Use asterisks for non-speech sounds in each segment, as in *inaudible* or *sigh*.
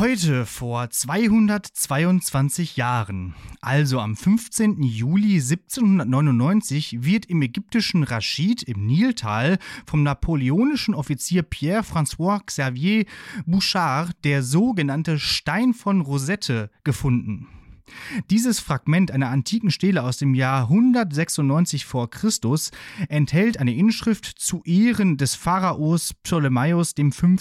Heute vor 222 Jahren, also am 15. Juli 1799, wird im ägyptischen Raschid im Niltal vom napoleonischen Offizier Pierre-François Xavier Bouchard der sogenannte Stein von Rosette gefunden. Dieses Fragment einer antiken Stele aus dem Jahr 196 vor Christus enthält eine Inschrift zu Ehren des Pharaos Ptolemaios V.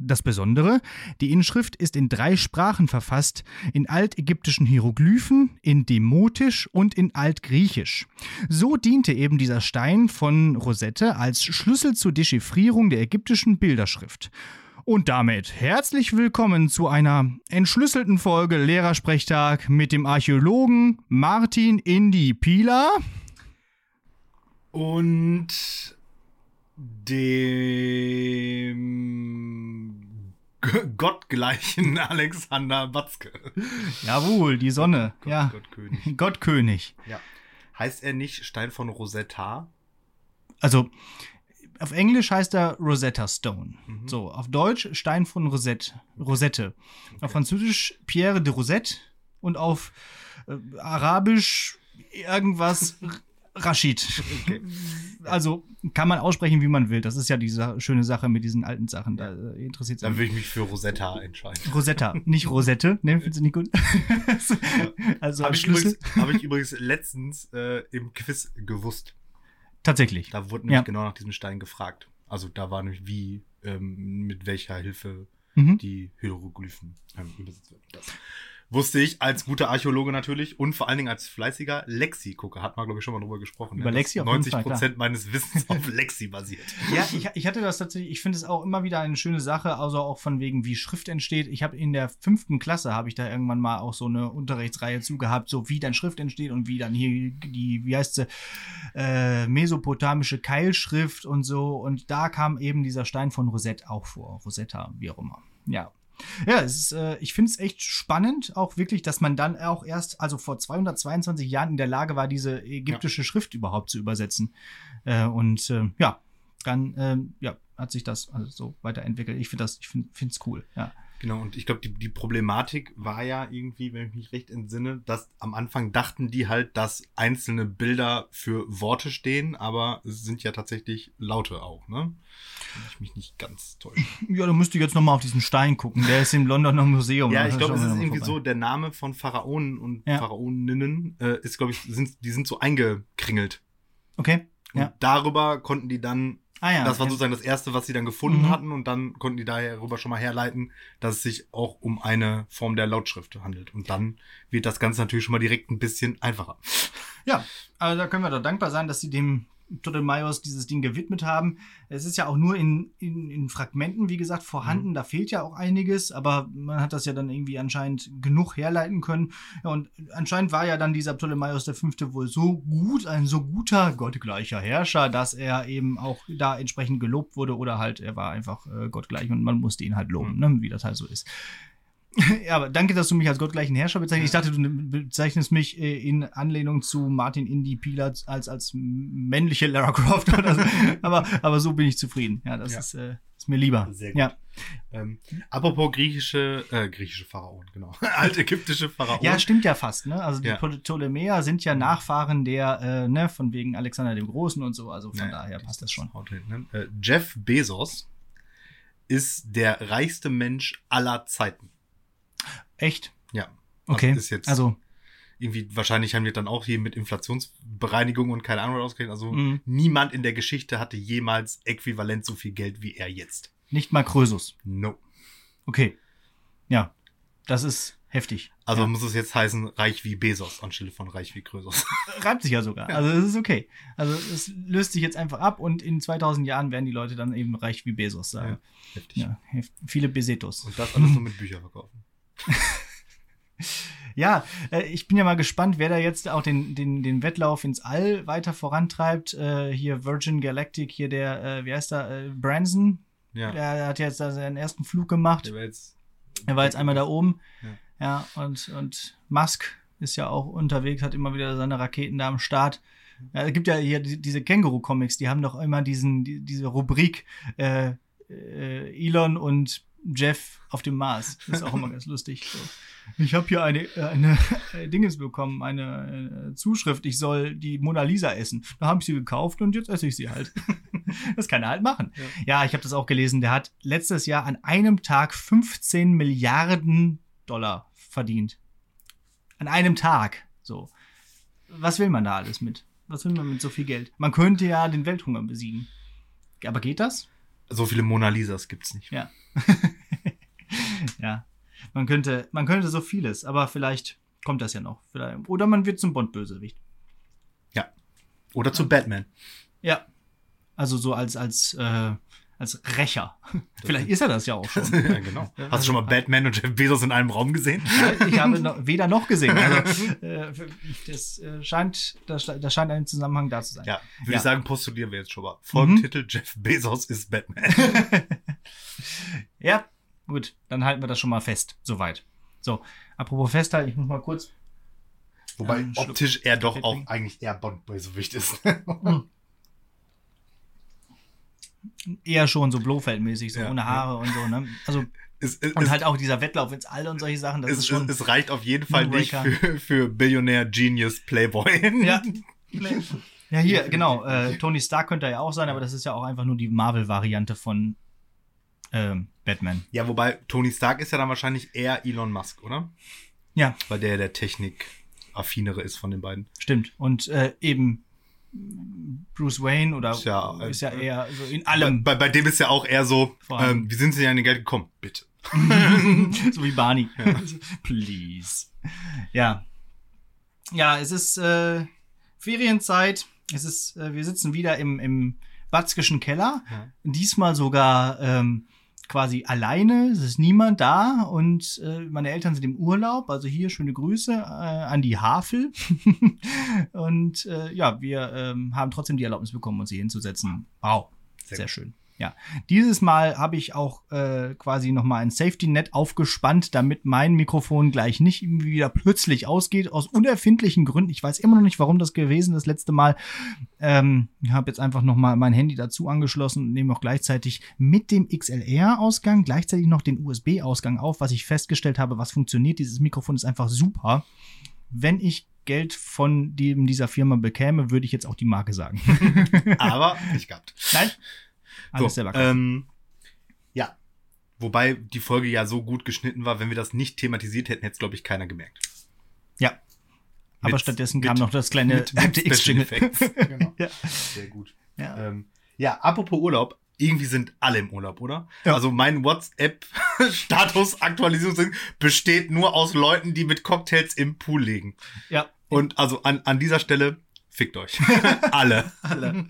Das Besondere, die Inschrift ist in drei Sprachen verfasst, in altägyptischen Hieroglyphen, in Demotisch und in Altgriechisch. So diente eben dieser Stein von Rosette als Schlüssel zur Dechiffrierung der ägyptischen Bilderschrift. Und damit herzlich willkommen zu einer entschlüsselten Folge Lehrersprechtag mit dem Archäologen Martin Indy Pieler. Und dem gottgleichen *laughs* Alexander Batzke. Jawohl, die Sonne. Gott, ja. Gottkönig. *laughs* Gottkönig. Ja. Heißt er nicht Stein von Rosetta? Also, auf Englisch heißt er Rosetta Stone. So, auf Deutsch Stein von Rosette. Rosette. Auf Französisch Pierre de Rosette und auf äh, Arabisch irgendwas Rashid. Also kann man aussprechen, wie man will. Das ist ja diese schöne Sache mit diesen alten Sachen. Da äh, interessiert Dann sich. würde ich mich für Rosetta entscheiden. Rosetta, nicht Rosette. Ne, findest du nicht gut? also Habe ich, übrigens- hab ich übrigens letztens äh, im Quiz gewusst. Tatsächlich. Da wurde nämlich Ja. genau nach diesem Stein gefragt. Also da war nämlich wie, ähm, mit welcher Hilfe Mhm. die Hieroglyphen ähm, übersetzt werden. Das wusste ich als guter Archäologe natürlich und vor allen Dingen als fleißiger Lexi-Gucker. Hat man, glaube ich, schon mal drüber gesprochen. Über ne? Lexi auf jeden 90 Fall, klar. Prozent meines Wissens auf Lexi basiert. *laughs* Ja, ich, ich hatte das tatsächlich, ich finde es auch immer wieder eine schöne Sache, also auch von wegen, wie Schrift entsteht. Ich habe in der fünften Klasse, habe ich da irgendwann mal auch so eine Unterrichtsreihe zugehabt, so wie dann Schrift entsteht und wie dann hier die, wie heißt sie, äh, mesopotamische Keilschrift und so. Und da kam eben dieser Stein von Rosette auch vor. Rosetta, wie auch immer. Ja. Ja, es ist, äh, ich finde es echt spannend, auch wirklich, dass man dann auch erst, also vor 222 Jahren in der Lage war, diese ägyptische Schrift überhaupt zu übersetzen. Äh, und äh, ja, dann ähm, ja, hat sich das also so weiterentwickelt. Ich finde das, ich finde es cool. Ja. Genau, und ich glaube, die, die Problematik war ja irgendwie, wenn ich mich recht entsinne, dass am Anfang dachten die halt, dass einzelne Bilder für Worte stehen, aber es sind ja tatsächlich Laute auch, ne? Wenn ich mich nicht ganz täusche. *laughs* ja, da müsst ihr jetzt nochmal auf diesen Stein gucken. Der ist im Londoner Museum. Ja, ich glaube, es ist irgendwie vorbei. so, der Name von Pharaonen und Ja. Pharaoninnen äh, ist, glaube ich, sind, die sind so eingekringelt. Okay. Und Ja. darüber konnten die dann, Ah ja. das war okay. sozusagen das Erste, was sie dann gefunden Mhm. hatten und dann konnten die darüber schon mal herleiten, dass es sich auch um eine Form der Lautschrift handelt. Und dann wird das Ganze natürlich schon mal direkt ein bisschen einfacher. Ja, also da können wir doch dankbar sein, dass sie dem Ptolemaios dieses Ding gewidmet haben. Es ist ja auch nur in, in, in Fragmenten, wie gesagt, vorhanden. Da fehlt ja auch einiges, aber man hat das ja dann irgendwie anscheinend genug herleiten können. Ja, und anscheinend war ja dann dieser Ptolemaios der Fünfte wohl so gut, ein so guter gottgleicher Herrscher, dass er eben auch da entsprechend gelobt wurde oder halt er war einfach äh, gottgleich und man musste ihn halt loben, ne, wie das halt so ist. *laughs* Ja, aber danke, dass du mich als gottgleichen Herrscher bezeichnest. Ich dachte, du bezeichnest mich äh, in Anlehnung zu Martin Indy Pieler als, als männliche Lara Croft *laughs* so. aber, aber so bin ich zufrieden. Ja, das Ja. Ist, äh, ist mir lieber. Sehr gut. Ja. Ähm, apropos griechische, äh, griechische Pharaonen, genau. *laughs* Altägyptische Pharaonen. ja, stimmt ja fast. Ne? Also die Ja. Ptolemäer sind ja Nachfahren der, äh, ne, von wegen Alexander dem Großen und so. Also von Naja, daher passt das schon. Haut hin, ne? äh, Jeff Bezos ist der reichste Mensch aller Zeiten. Echt? Ja. Okay. Also ist jetzt also, irgendwie, wahrscheinlich haben wir dann auch hier mit Inflationsbereinigung und keine Ahnung ausgerechnet. Also Mhm. niemand in der Geschichte hatte jemals äquivalent so viel Geld wie er jetzt. nicht mal Krösus. No. Okay. Ja. Das ist heftig. Also ja. muss es jetzt heißen, reich wie Bezos anstelle von reich wie Krösus. *laughs* reibt sich ja sogar. Also es ist okay. Also es löst sich jetzt einfach ab und in 2000 Jahren werden die Leute dann eben reich wie Bezos sagen. Heftig. Ja, hef- viele Besetos. Und das alles nur mit Büchern verkaufen. *laughs* Ja, äh, ich bin ja mal gespannt, wer da jetzt auch den, den, den Wettlauf ins All weiter vorantreibt. Äh, hier Virgin Galactic, hier der, äh, wie heißt der, äh, Branson, Ja. der hat jetzt da seinen ersten Flug gemacht. Der war jetzt. Er war jetzt einmal da oben. Ja. Ja, und, und Musk ist ja auch unterwegs, hat immer wieder seine Raketen da am Start. Ja, es gibt ja hier die, diese Känguru-Comics, die haben doch immer diesen, die, diese Rubrik äh, äh, Elon und Jeff auf dem Mars. Das ist auch immer ganz lustig. So. *laughs* Ich habe hier eine, eine äh, Dinges bekommen, eine äh, Zuschrift, ich soll die Mona Lisa essen. Da habe ich sie gekauft und jetzt esse ich sie halt. *laughs* das kann er halt machen. Ja, ja ich habe das auch gelesen. Der hat letztes Jahr an einem Tag 15 Milliarden Dollar verdient. An einem Tag. So. Was will man da alles mit? Was will man mit so viel Geld? Man könnte ja den Welthunger besiegen. Aber geht das? So viele Mona Lisas gibt's nicht. Ja. *laughs* ja. Man könnte, man könnte so vieles, aber vielleicht kommt das ja noch. Vielleicht. Oder man wird zum Bond-Bösewicht. Ja. Oder zum Batman. Ja. Also so als, als, äh, als Rächer. *laughs* Vielleicht ist er das ja auch schon. *laughs* ja, genau. Hast du schon mal Batman und Jeff Bezos in einem Raum gesehen? ich habe noch, weder noch gesehen. Also, *laughs* äh, das äh, scheint, da, da scheint ein Zusammenhang da zu sein. Ja, würde ja. ich sagen, postulieren wir jetzt schon mal. Folgentitel: mhm. Jeff Bezos ist Batman. ja, gut, dann halten wir das schon mal fest. Soweit. So, apropos festhalten, ich muss mal kurz. Wobei optisch er doch auch eigentlich eher Bond-Bösewicht ist. Eher schon so Blofeld-mäßig, so ja, ohne Haare ja. und so, ne? Also *laughs* es, es, und halt auch dieser Wettlauf ins All und solche Sachen, das es, ist schon. Es reicht auf jeden Fall nicht für, für Billionär Genius Playboy. Ja. *laughs* Ja, hier, genau. Äh, Tony Stark könnte er ja auch sein, aber das ist ja auch einfach nur die Marvel-Variante von ähm, Batman. Ja, wobei Tony Stark ist ja dann wahrscheinlich eher Elon Musk, oder? Ja. Weil der der Technik-affinere ist von den beiden. Stimmt. Und äh, eben Bruce Wayne oder ist ja, ist ja eher so in allem. Bei, bei dem ist ja auch eher so, ähm, wie sind Sie an den Geld gekommen? Bitte. *laughs* *laughs* so wie Barney. Ja. *laughs* Please. Ja. Ja, es ist äh, Ferienzeit. Es ist, äh, wir sitzen wieder im, im Batzkischen Keller. Ja. Diesmal sogar ähm, quasi alleine, es ist niemand da und äh, meine Eltern sind im Urlaub, also hier schöne Grüße äh, an die Havel. *laughs* und äh, ja, wir ähm, haben trotzdem die Erlaubnis bekommen, uns hier hinzusetzen. Wow, sehr, sehr schön. Ja, dieses Mal habe ich auch äh, quasi nochmal ein Safety-Net aufgespannt, damit mein Mikrofon gleich nicht irgendwie wieder plötzlich ausgeht, aus unerfindlichen Gründen. Ich weiß immer noch nicht, warum das gewesen das letzte Mal. Ähm, ich habe jetzt einfach nochmal mein Handy dazu angeschlossen und nehme auch gleichzeitig mit dem XLR-Ausgang gleichzeitig noch den USB-Ausgang auf, was ich festgestellt habe, was funktioniert. Dieses Mikrofon ist einfach super. Wenn ich Geld von dem, dieser Firma bekäme, würde ich jetzt auch die Marke sagen. *laughs* Aber nicht gehabt. Nein, alles so, selber ähm, Ja. Wobei die Folge ja so gut geschnitten war, wenn wir das nicht thematisiert hätten, hätte es, glaube ich, keiner gemerkt. Ja. Aber mit, stattdessen kam noch das kleine x-Jingle. *laughs* genau. ja. Sehr gut. Ja. Ähm, ja, apropos Urlaub, irgendwie sind alle im Urlaub, oder? Ja. Also mein WhatsApp-Status-Aktualisierung *laughs* besteht nur aus Leuten, die mit Cocktails im Pool liegen. Ja. Und also an, an dieser Stelle Fickt euch. *laughs* Alle. Alle.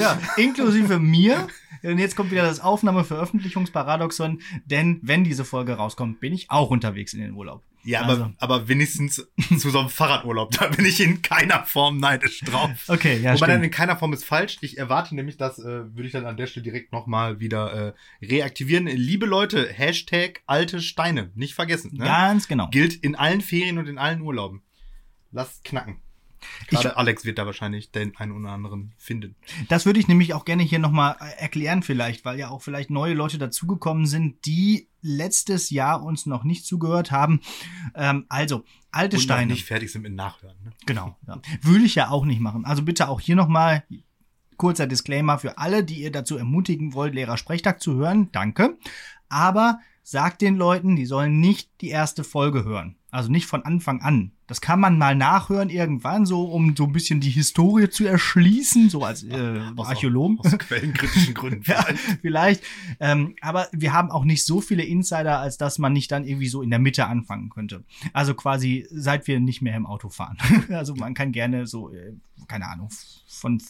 Ja, inklusive mir. Und jetzt kommt wieder das Aufnahme-Veröffentlichungsparadoxon, denn wenn diese Folge rauskommt, bin ich auch unterwegs in den Urlaub. Ja, also. aber, aber wenigstens zu so einem Fahrradurlaub, da bin ich in keiner Form neidisch drauf. Okay, ja, Wobei stimmt. dann in keiner Form ist falsch. Ich erwarte nämlich, das äh, würde ich dann an der Stelle direkt nochmal wieder äh, reaktivieren. Liebe Leute, Hashtag alte Steine, nicht vergessen. Ne? Ganz genau. Gilt in allen Ferien und in allen Urlauben. Lasst knacken. Gerade ich, Alex wird da wahrscheinlich den einen oder anderen finden. Das würde ich nämlich auch gerne hier nochmal äh, erklären vielleicht, weil ja auch vielleicht neue Leute dazugekommen sind, die letztes Jahr uns noch nicht zugehört haben. Ähm, also, alte Und Steine. Noch nicht fertig sind mit Nachhören. Ne? Genau. Ja. Würde ich ja auch nicht machen. Also bitte auch hier nochmal kurzer Disclaimer für alle, die ihr dazu ermutigen wollt, Lehrer-Sprechtag zu hören. Danke. Aber sagt den Leuten, die sollen nicht die erste Folge hören. Also nicht von Anfang an. Das kann man mal nachhören irgendwann, so um so ein bisschen die Historie zu erschließen, so als äh, aus, Archäologen. Aus quellenkritischen Gründen. *laughs* ja, vielleicht. Ähm, aber wir haben auch nicht so viele Insider, als dass man nicht dann irgendwie so in der Mitte anfangen könnte. Also quasi, seit wir nicht mehr im Auto fahren. *laughs* also man kann gerne so, äh, keine Ahnung, von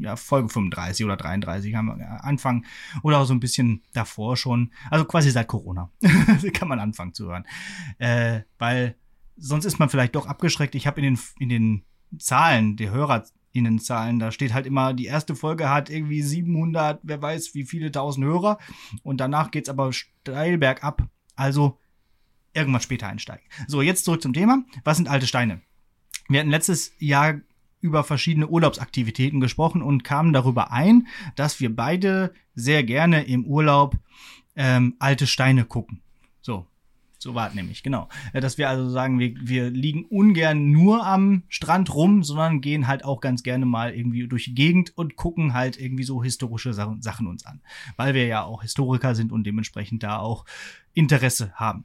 ja, Folge 35 oder 33 haben wir anfangen. Oder auch so ein bisschen davor schon. Also quasi seit Corona. *laughs* kann man anfangen zu hören. Äh, weil sonst ist man vielleicht doch abgeschreckt. Ich habe in den, in den Zahlen, die HörerInnenzahlen, da steht halt immer, die erste Folge hat irgendwie 700, wer weiß wie viele tausend Hörer. Und danach geht's aber steil bergab. Also irgendwann später einsteigen. So, jetzt zurück zum Thema. Was sind alte Steine? Wir hatten letztes Jahr über verschiedene Urlaubsaktivitäten gesprochen und kamen darüber ein, dass wir beide sehr gerne im Urlaub ähm, alte Steine gucken. So. So war es nämlich, genau. Äh, Dass wir also sagen, wir, wir liegen ungern nur am Strand rum, sondern gehen halt auch ganz gerne mal irgendwie durch die Gegend und gucken halt irgendwie so historische Sachen, Sachen uns an. Weil wir ja auch Historiker sind und dementsprechend da auch Interesse haben.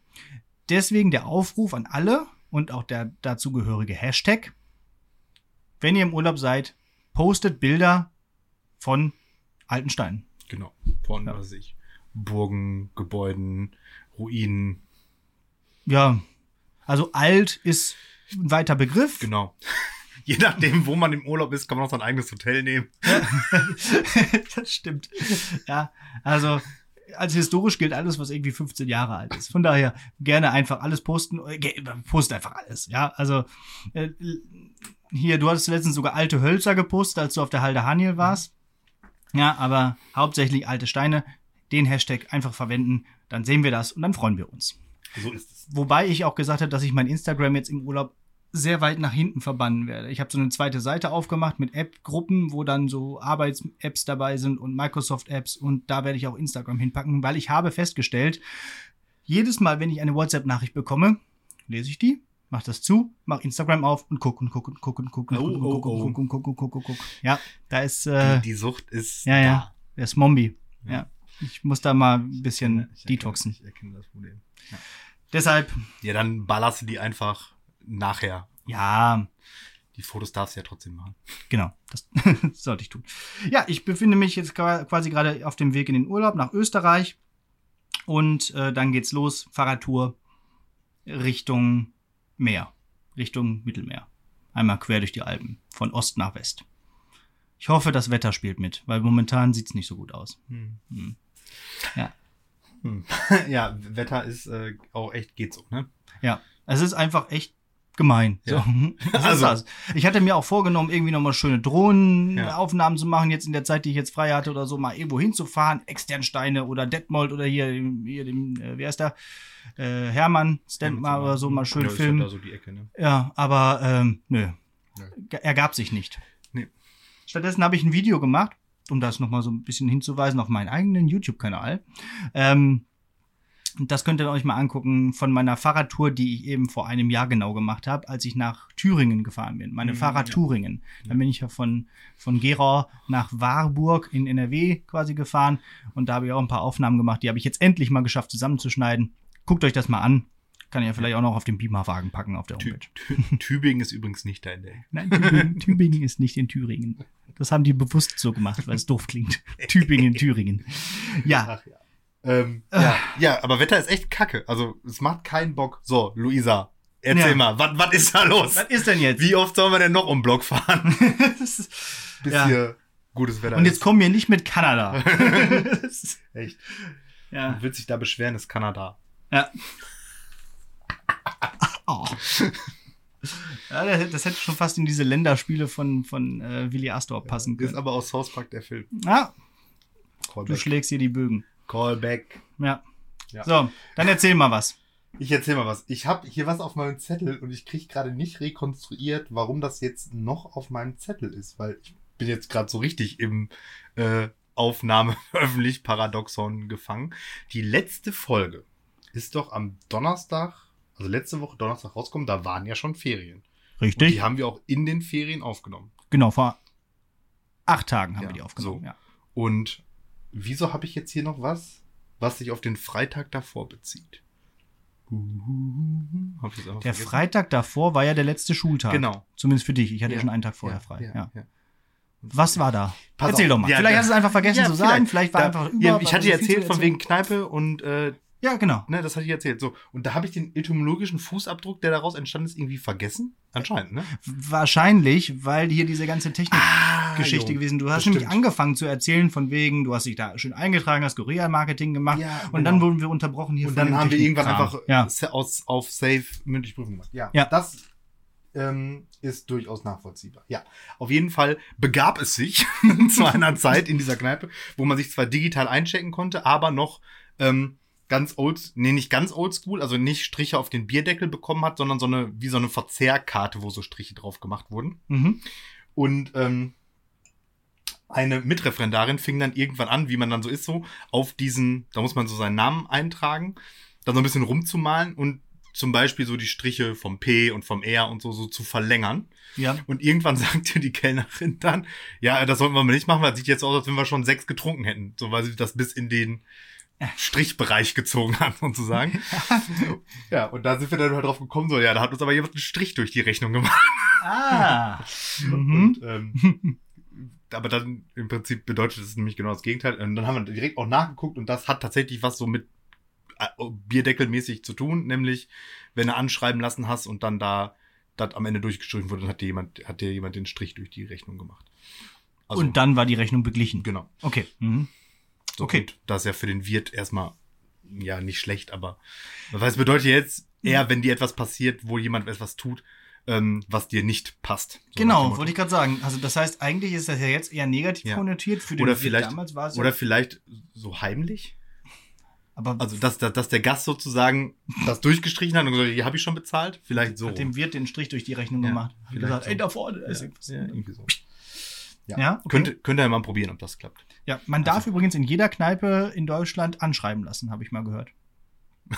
Deswegen der Aufruf an alle und auch der dazugehörige Hashtag. Wenn ihr im Urlaub seid, postet Bilder von alten Steinen. Genau. Von, Ja. was weiß ich, Burgen, Gebäuden, Ruinen. Ja, also alt ist ein weiter Begriff. Genau. *laughs* Je nachdem, wo man im Urlaub ist, kann man auch sein eigenes Hotel nehmen. *laughs* das stimmt. Ja, also als historisch gilt alles, was irgendwie 15 Jahre alt ist. Von daher gerne einfach alles posten. Äh, Post einfach alles. Ja, also äh, hier, du hattest letztens sogar alte Hölzer gepostet, als du auf der Halde Haniel warst. Ja, aber hauptsächlich alte Steine. Den Hashtag einfach verwenden, dann sehen wir das und dann freuen wir uns. So ist es. Wobei ich auch gesagt habe, dass ich mein Instagram jetzt im Urlaub sehr weit nach hinten verbannen werde. Ich habe so eine zweite Seite aufgemacht mit App-Gruppen, wo dann so Arbeits-Apps dabei sind und Microsoft-Apps und da werde ich auch Instagram hinpacken, weil ich habe festgestellt, jedes Mal, wenn ich eine WhatsApp-Nachricht bekomme, lese ich die, mach das zu, mach Instagram auf und guck und guck und guck und guck und Oh, guck und oh, guck oh. und guck und guck und guck und guck. Ja, da ist äh, Die, Sucht ist ja ja der Smombi. Ja. Ja, ich muss da mal ein bisschen detoxen. Ich erkenne das Problem. Deshalb Ja, dann ballerst du die einfach nachher. ja, Die Fotos darfst du ja trotzdem machen. Genau, das *laughs* sollte ich tun. Ja, ich befinde mich jetzt qua- quasi gerade auf dem Weg in den Urlaub nach Österreich. Und äh, dann geht's los, Fahrradtour Richtung Meer, Richtung Mittelmeer. Einmal quer durch die Alpen, von Ost nach West. Ich hoffe, das Wetter spielt mit, weil momentan sieht's nicht so gut aus. Hm. Ja. Hm. *laughs* ja, Wetter ist äh, auch echt geht so, ne? Ja, es ist einfach echt gemein. Ja. So, *laughs* das Also- das. Ich hatte mir auch vorgenommen, irgendwie nochmal schöne Ja. Drohnenaufnahmen zu machen, jetzt in der Zeit, die ich jetzt frei hatte oder so, mal irgendwo hinzufahren, Externsteine oder Detmold oder hier, hier dem, äh, wie heißt der, äh, Hermann Stentmar oder so, mal schön ja, ist filmen. da so die Ecke, ne? Ja, aber ähm, nö, Nö. Ergab sich nicht. Nee. Stattdessen habe ich ein Video gemacht, um das nochmal so ein bisschen hinzuweisen auf meinen eigenen YouTube-Kanal. Ähm, das könnt ihr euch mal angucken von meiner Fahrradtour, die ich eben vor einem Jahr genau gemacht habe, als ich nach Thüringen gefahren bin. Meine Mhm, Fahrradtouringen. Dann bin ich ja von, von Gerau nach Warburg in NRW quasi gefahren und da habe ich auch ein paar Aufnahmen gemacht. Die habe ich jetzt endlich mal geschafft zusammenzuschneiden. Guckt euch das mal an. Kann ich ja vielleicht auch noch auf den Beamerwagen packen auf der Homepage. Tü Tübingen ist übrigens nicht da in der Ecke. Nein, Tübingen, Tübingen ist nicht in Thüringen. Das haben die bewusst so gemacht, weil es doof klingt. *laughs* Tübingen, Thüringen. Ja, Ach ja. Ähm, ja, ja, aber Wetter ist echt kacke. Also, es macht keinen Bock. So, Luisa, erzähl Ja. mal, was was ist da los? was ist denn jetzt? Wie oft sollen wir denn noch um Block fahren, *laughs* ist- bis Ja. hier gutes Wetter Und jetzt ist? kommen wir nicht mit Kanada. *laughs* Echt. ja. Du willst dich da beschweren, ist Kanada. ja. *laughs* Oh. Ja, das hätte- schon fast in diese Länderspiele von, von äh, Willi Astor passen Ist können. aber aus South Park der Film. Ja, du schlägst hier die Bögen. Callback. Ja. Ja. So, dann erzähl mal was. Ich erzähl mal was. Ich habe hier was auf meinem Zettel und ich kriege gerade nicht rekonstruiert, warum das jetzt noch auf meinem Zettel ist, weil ich bin jetzt gerade so richtig im äh, Aufnahme *laughs* öffentlich Paradoxon gefangen. Die letzte Folge ist doch am Donnerstag, also letzte Woche Donnerstag rausgekommen, da waren ja schon Ferien. Und Richtig? die haben wir auch in den Ferien aufgenommen. Genau, vor acht Tagen haben Ja, wir die aufgenommen. so. Ja. Und wieso habe ich jetzt hier noch was, was sich auf den Freitag davor bezieht? Hab ich Der vergessen? Freitag davor war ja der letzte Schultag. Genau. Zumindest für dich. Ich hatte ja, Ja. schon einen Tag vorher frei. Ja. Was war da? Pass Erzähl auf. doch mal. Vielleicht hast du es einfach vergessen zu sagen. Vielleicht war Da- einfach ja, über- Ich hatte dir erzählt von wegen Kneipe und äh, Ja, genau. ne, das hatte ich erzählt. So. Und da habe ich den etymologischen Fußabdruck, der daraus entstanden ist, irgendwie vergessen. Anscheinend, ne? Wahrscheinlich, weil hier diese ganze Technikgeschichte Ah, gewesen. Du hast bestimmt. nämlich angefangen zu erzählen von wegen, du hast dich da schön eingetragen, hast Guerilla-Marketing gemacht Ja, und genau. dann wurden wir unterbrochen hier Und dann haben wir irgendwann einfach Ja, sa- aus, auf Safe mündlich Prüfung gemacht. Ja, Ja. das ähm, ist durchaus nachvollziehbar. Ja, auf jeden Fall begab es sich *laughs* zu einer Zeit in dieser Kneipe, wo man sich zwar digital einchecken konnte, aber noch ähm, ganz old, nee, nicht ganz oldschool, also nicht Striche auf den Bierdeckel bekommen hat, sondern so eine, wie so eine Verzehrkarte, wo so Striche drauf gemacht wurden. mhm. Und ähm, eine Mitreferendarin fing dann irgendwann an, wie man dann so ist, so auf diesen, da muss man so seinen Namen eintragen, dann so ein bisschen rumzumalen und zum Beispiel so die Striche vom P und vom R und so, so zu verlängern. Ja. Und irgendwann *laughs* sagte die Kellnerin dann, ja, das sollten wir mal nicht machen, weil das sieht jetzt aus, als wenn wir schon sechs getrunken hätten. So, weil sie das bis in den Strichbereich gezogen hat, sozusagen. *laughs* ja, und da sind wir dann halt drauf gekommen, so, ja, da hat uns aber jemand einen Strich durch die Rechnung gemacht. Ah. *laughs* Mhm. Und, ähm, *laughs* aber dann im Prinzip bedeutet es nämlich genau das Gegenteil. Und dann haben wir direkt auch nachgeguckt und das hat tatsächlich was so mit äh, Bierdeckelmäßig zu tun, nämlich wenn du anschreiben lassen hast und dann da das am Ende durchgestrichen wurde, dann hat dir jemand, hat dir jemand den Strich durch die Rechnung gemacht. Also, Und dann war die Rechnung beglichen. genau. Okay. Mhm. So, Okay. Und das ist ja für den Wirt erstmal ja nicht schlecht, aber es bedeutet jetzt eher, wenn dir etwas passiert, wo jemand etwas tut, ähm, was dir nicht passt. So Genau, wollte ich gerade sagen. Also das heißt, eigentlich ist das ja jetzt eher negativ Ja. konnotiert. Für den Oder vielleicht- damals war es Oder ja, vielleicht so heimlich. aber Also, dass, dass, dass der Gast sozusagen das durchgestrichen hat und gesagt, hier habe ich schon bezahlt. Vielleicht so. hat dem Wirt den Strich durch die Rechnung Ja, gemacht. Hat gesagt, so. ey, da vorne ist ja, irgendwas. ja, irgendwie so. Ja, Ja, okay. Könnte, könnte er mal probieren, ob das klappt. Ja, man darf Also- übrigens in jeder Kneipe in Deutschland anschreiben lassen, habe ich mal gehört.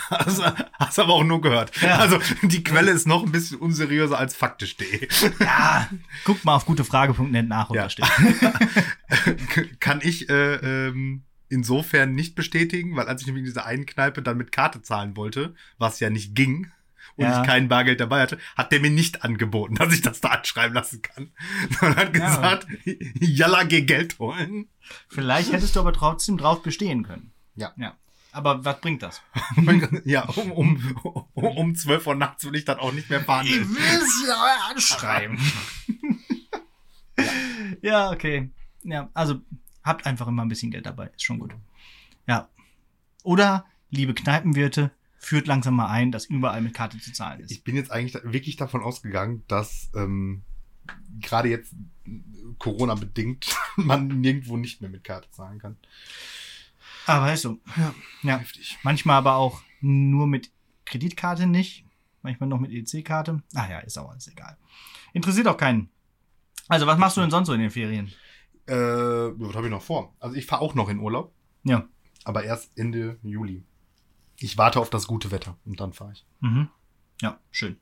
Hast, *laughs* hast aber auch nur gehört. Ja. Also die Quelle ist noch ein bisschen unseriöser als faktisch.de. Ja, guckt mal auf gutefrage.net nach, ja. steht. *laughs* Kann ich äh, ähm, insofern nicht bestätigen, weil als ich nämlich in dieser einen Kneipe dann mit Karte zahlen wollte, was ja nicht ging, und Ja. ich kein Bargeld dabei hatte, hat der mir nicht angeboten, *laughs* dass ich das da anschreiben lassen kann. *laughs* Sondern hat Ja. gesagt, jalla, geh Geld holen. Vielleicht hättest du aber trotzdem drauf bestehen können. Ja. Ja. Aber was bringt das? *laughs* ja, um, um, um, um 12 Uhr nachts will ich dann auch nicht mehr fahren. will es ja anschreiben. ja, okay. Ja, also habt einfach immer ein bisschen Geld dabei. Ist schon gut. Ja. Oder, liebe Kneipenwirte, führt langsam mal ein, dass überall mit Karte zu zahlen ist. Ich bin jetzt eigentlich wirklich davon ausgegangen, dass ähm, gerade jetzt Corona bedingt *laughs* man nirgendwo nicht mehr mit Karte zahlen kann. Aber weißt du, ja. Heftig. Manchmal aber auch nur mit Kreditkarte nicht. Manchmal noch mit EC-Karte. Ah ja, ist auch alles egal. Interessiert auch keinen. Also, was machst du denn sonst so in den Ferien? Äh, was habe ich noch vor? Also ich fahre auch noch in Urlaub, Ja. aber erst Ende Juli. Ich warte auf das gute Wetter und dann fahre ich. Mhm. Ja, schön.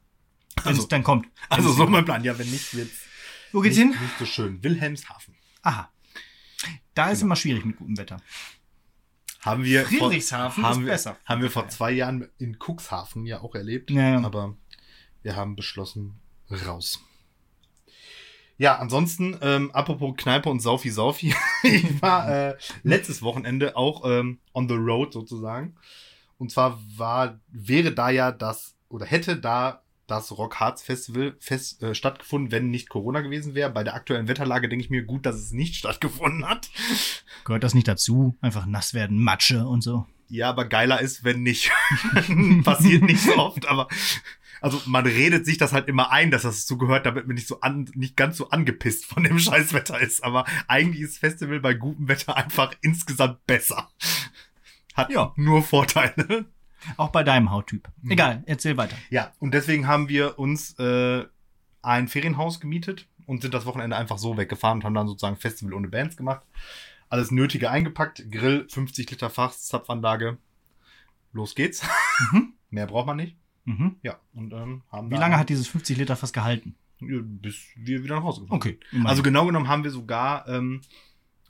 Wenn Also- es dann kommt. Also so mein Plan. Ja, wenn nicht, wird's Wo geht's nicht, hin? nicht so schön. Wilhelmshaven. Aha. Da ist Genau. immer schwierig mit gutem Wetter. Haben wir vor, Friedrichshafen haben ist wir, besser. Haben wir vor zwei Jahren in Cuxhaven ja auch erlebt. Ja. Aber wir haben beschlossen, raus. Ja, ansonsten, ähm, apropos Kneipe und Saufi Saufi. *laughs* ich war äh, letztes Wochenende auch ähm, on the road sozusagen. Und zwar war, wäre da ja das, oder hätte da das Rock Hearts Festival fest, äh, stattgefunden, wenn nicht Corona gewesen wäre. Bei der aktuellen Wetterlage denke ich mir gut, dass es nicht *laughs* stattgefunden hat. Gehört das nicht dazu? Einfach nass werden, Matsche und so. Ja, aber geiler ist, wenn nicht. *laughs* Passiert nicht so oft, aber also man redet sich das halt immer ein, dass das zugehört, damit man nicht so an, nicht ganz so angepisst von dem *laughs* Scheißwetter ist. Aber eigentlich ist Festival bei gutem Wetter einfach insgesamt besser. Hat Ja. nur Vorteile. Auch bei deinem Hauttyp. Mhm. Egal, erzähl weiter. Ja, und deswegen haben wir uns äh, ein Ferienhaus gemietet und sind das Wochenende einfach so weggefahren und haben dann sozusagen Festival ohne Bands gemacht. Alles Nötige eingepackt, Grill, 50 Liter Fach, Zapfanlage. Los geht's. Mhm. *laughs* Mehr braucht man nicht. Mhm. Ja, und ähm, haben Wie lange hat dieses 50 Liter fast gehalten? Bis wir wieder nach Hause gefahren Okay. sind. Also genau genommen haben wir sogar ähm,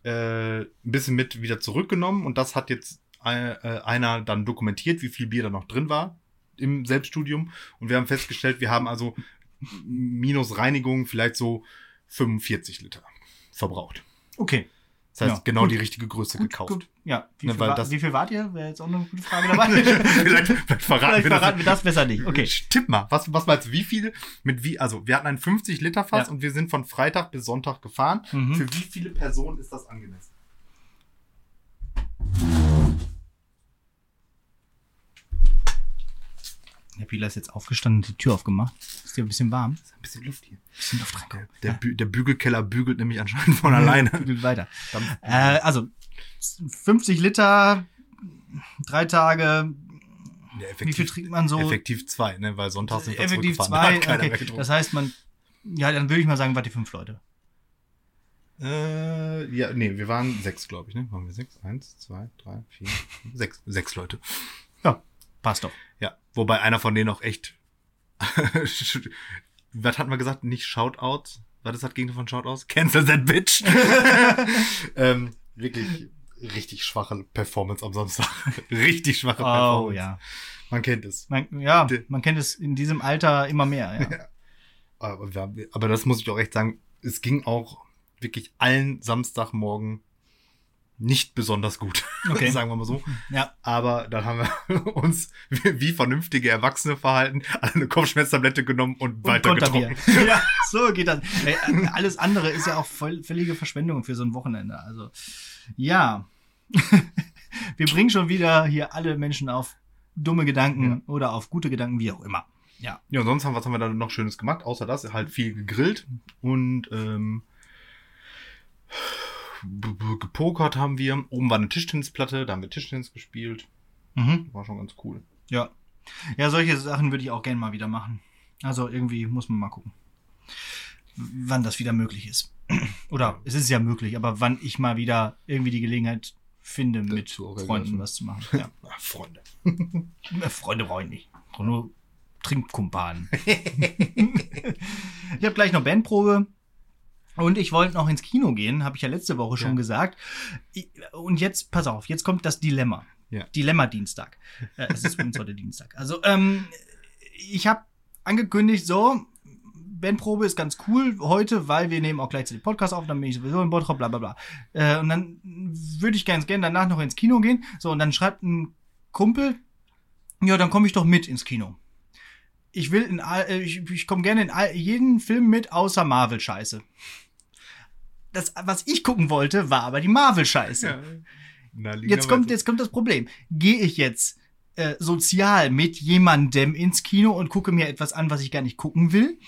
äh, ein bisschen mit wieder zurückgenommen und das hat jetzt einer dann dokumentiert, wie viel Bier da noch drin war im Selbststudium und wir haben festgestellt, wir haben also minus Reinigung vielleicht so 45 Liter verbraucht. okay. Das heißt, Ja, genau gut. die richtige Größe gekauft. Gut. Ja, wie, Ne, viel war, das- wie viel wart ihr? Wäre jetzt auch noch eine gute Frage *laughs* dabei. vielleicht, vielleicht verraten Vielleicht wir das. verraten wir das besser nicht. Okay. Tipp mal, was, was meinst du, wie viel, mit wie, also wir hatten ein 50 Liter Fass Ja. und wir sind von Freitag bis Sonntag gefahren. Mhm. Für wie viele Personen ist das angemessen? Der Pila ist jetzt aufgestanden und die Tür aufgemacht. Ist dir ein bisschen warm? Ist ein bisschen Luft hier. Bisschen Luft reinkommen. der, Bü der Bügelkeller bügelt nämlich anscheinend von alleine. Bügelt weiter. Äh, also 50 Liter, drei Tage. ja, Wie viel effektiv, trinkt man so? effektiv zwei, ne? weil Sonntag sind wir Effektiv. Da zwei. mehr Okay. Das heißt, man, ja, dann würde ich mal sagen, wart ihr fünf Leute. Äh, ja, nee, wir waren sechs, glaube ich, ne? Waren wir sechs? Eins, zwei, drei, vier, sechs. Sechs Leute. Ja, passt doch. Ja, wobei einer von denen auch echt. *laughs* Was hatten wir gesagt? Nicht Shoutouts? Was ist das Gegenteil von Shoutouts? Cancel that bitch! *laughs* ähm, wirklich richtig schwache Performance am Samstag. *laughs* richtig schwache Performance. Oh ja. Man kennt es. Man, ja, man kennt es in diesem Alter immer mehr. Ja. Aber, wir haben- aber das muss ich auch echt sagen, es ging auch wirklich allen Samstagmorgen nicht besonders gut. *laughs* Okay. sagen wir mal so. ja. Aber dann haben wir *laughs* uns wie, vernünftige Erwachsene verhalten, eine Kopfschmerztablette genommen und, Und weiter getrunken. *laughs* ja, so geht das. Ey, Alles andere ist ja auch voll, völlige Verschwendung für so ein Wochenende. Also, ja. Wir bringen schon wieder hier alle Menschen auf dumme Gedanken oder auf gute Gedanken, wie auch immer. Ja. Ja, und sonst haben, was haben wir da noch Schönes gemacht? Außer das, halt viel gegrillt und ähm, gepokert haben wir. Oben war eine Tischtennisplatte, da haben wir Tischtennis gespielt. Mhm. War schon ganz cool. Ja. Ja, solche Sachen würde ich auch gerne mal wieder machen. Also irgendwie muss man mal gucken, wann das wieder möglich ist. *clears throat* Oder es ist ja möglich, aber wann ich mal wieder irgendwie die Gelegenheit finde, mit zu organisieren. Freunden was zu machen. *laughs* Ja. Freunde. *laughs* Freunde brauche ich nicht. Nur Trinkkumpanen. *laughs* ich habe gleich noch Bandprobe. Und ich wollte noch ins Kino gehen, habe ich ja letzte Woche schon Ja. gesagt. Und jetzt, pass auf, jetzt kommt das Dilemma. Ja. Dilemma-Dienstag. Äh, es ist übrigens heute Dienstag. Also, ähm, ich habe angekündigt, so, Bandprobe ist ganz cool heute, weil wir nehmen auch gleichzeitig Podcast auf, dann bin ich sowieso in Bottrop, bla bla bla. Äh, und dann würde ich ganz gerne danach noch ins Kino gehen. So, und dann schreibt ein Kumpel, ja, dann komme ich doch mit ins Kino. Ich will in all, äh, ich, ich komme gerne in all, jeden Film mit, außer Marvel-Scheiße. Das, was ich gucken wollte, war aber die Marvel-Scheiße. Jetzt kommt, jetzt kommt das Problem. Gehe ich jetzt äh, sozial mit jemandem ins Kino und gucke mir etwas an, was ich gar nicht gucken will?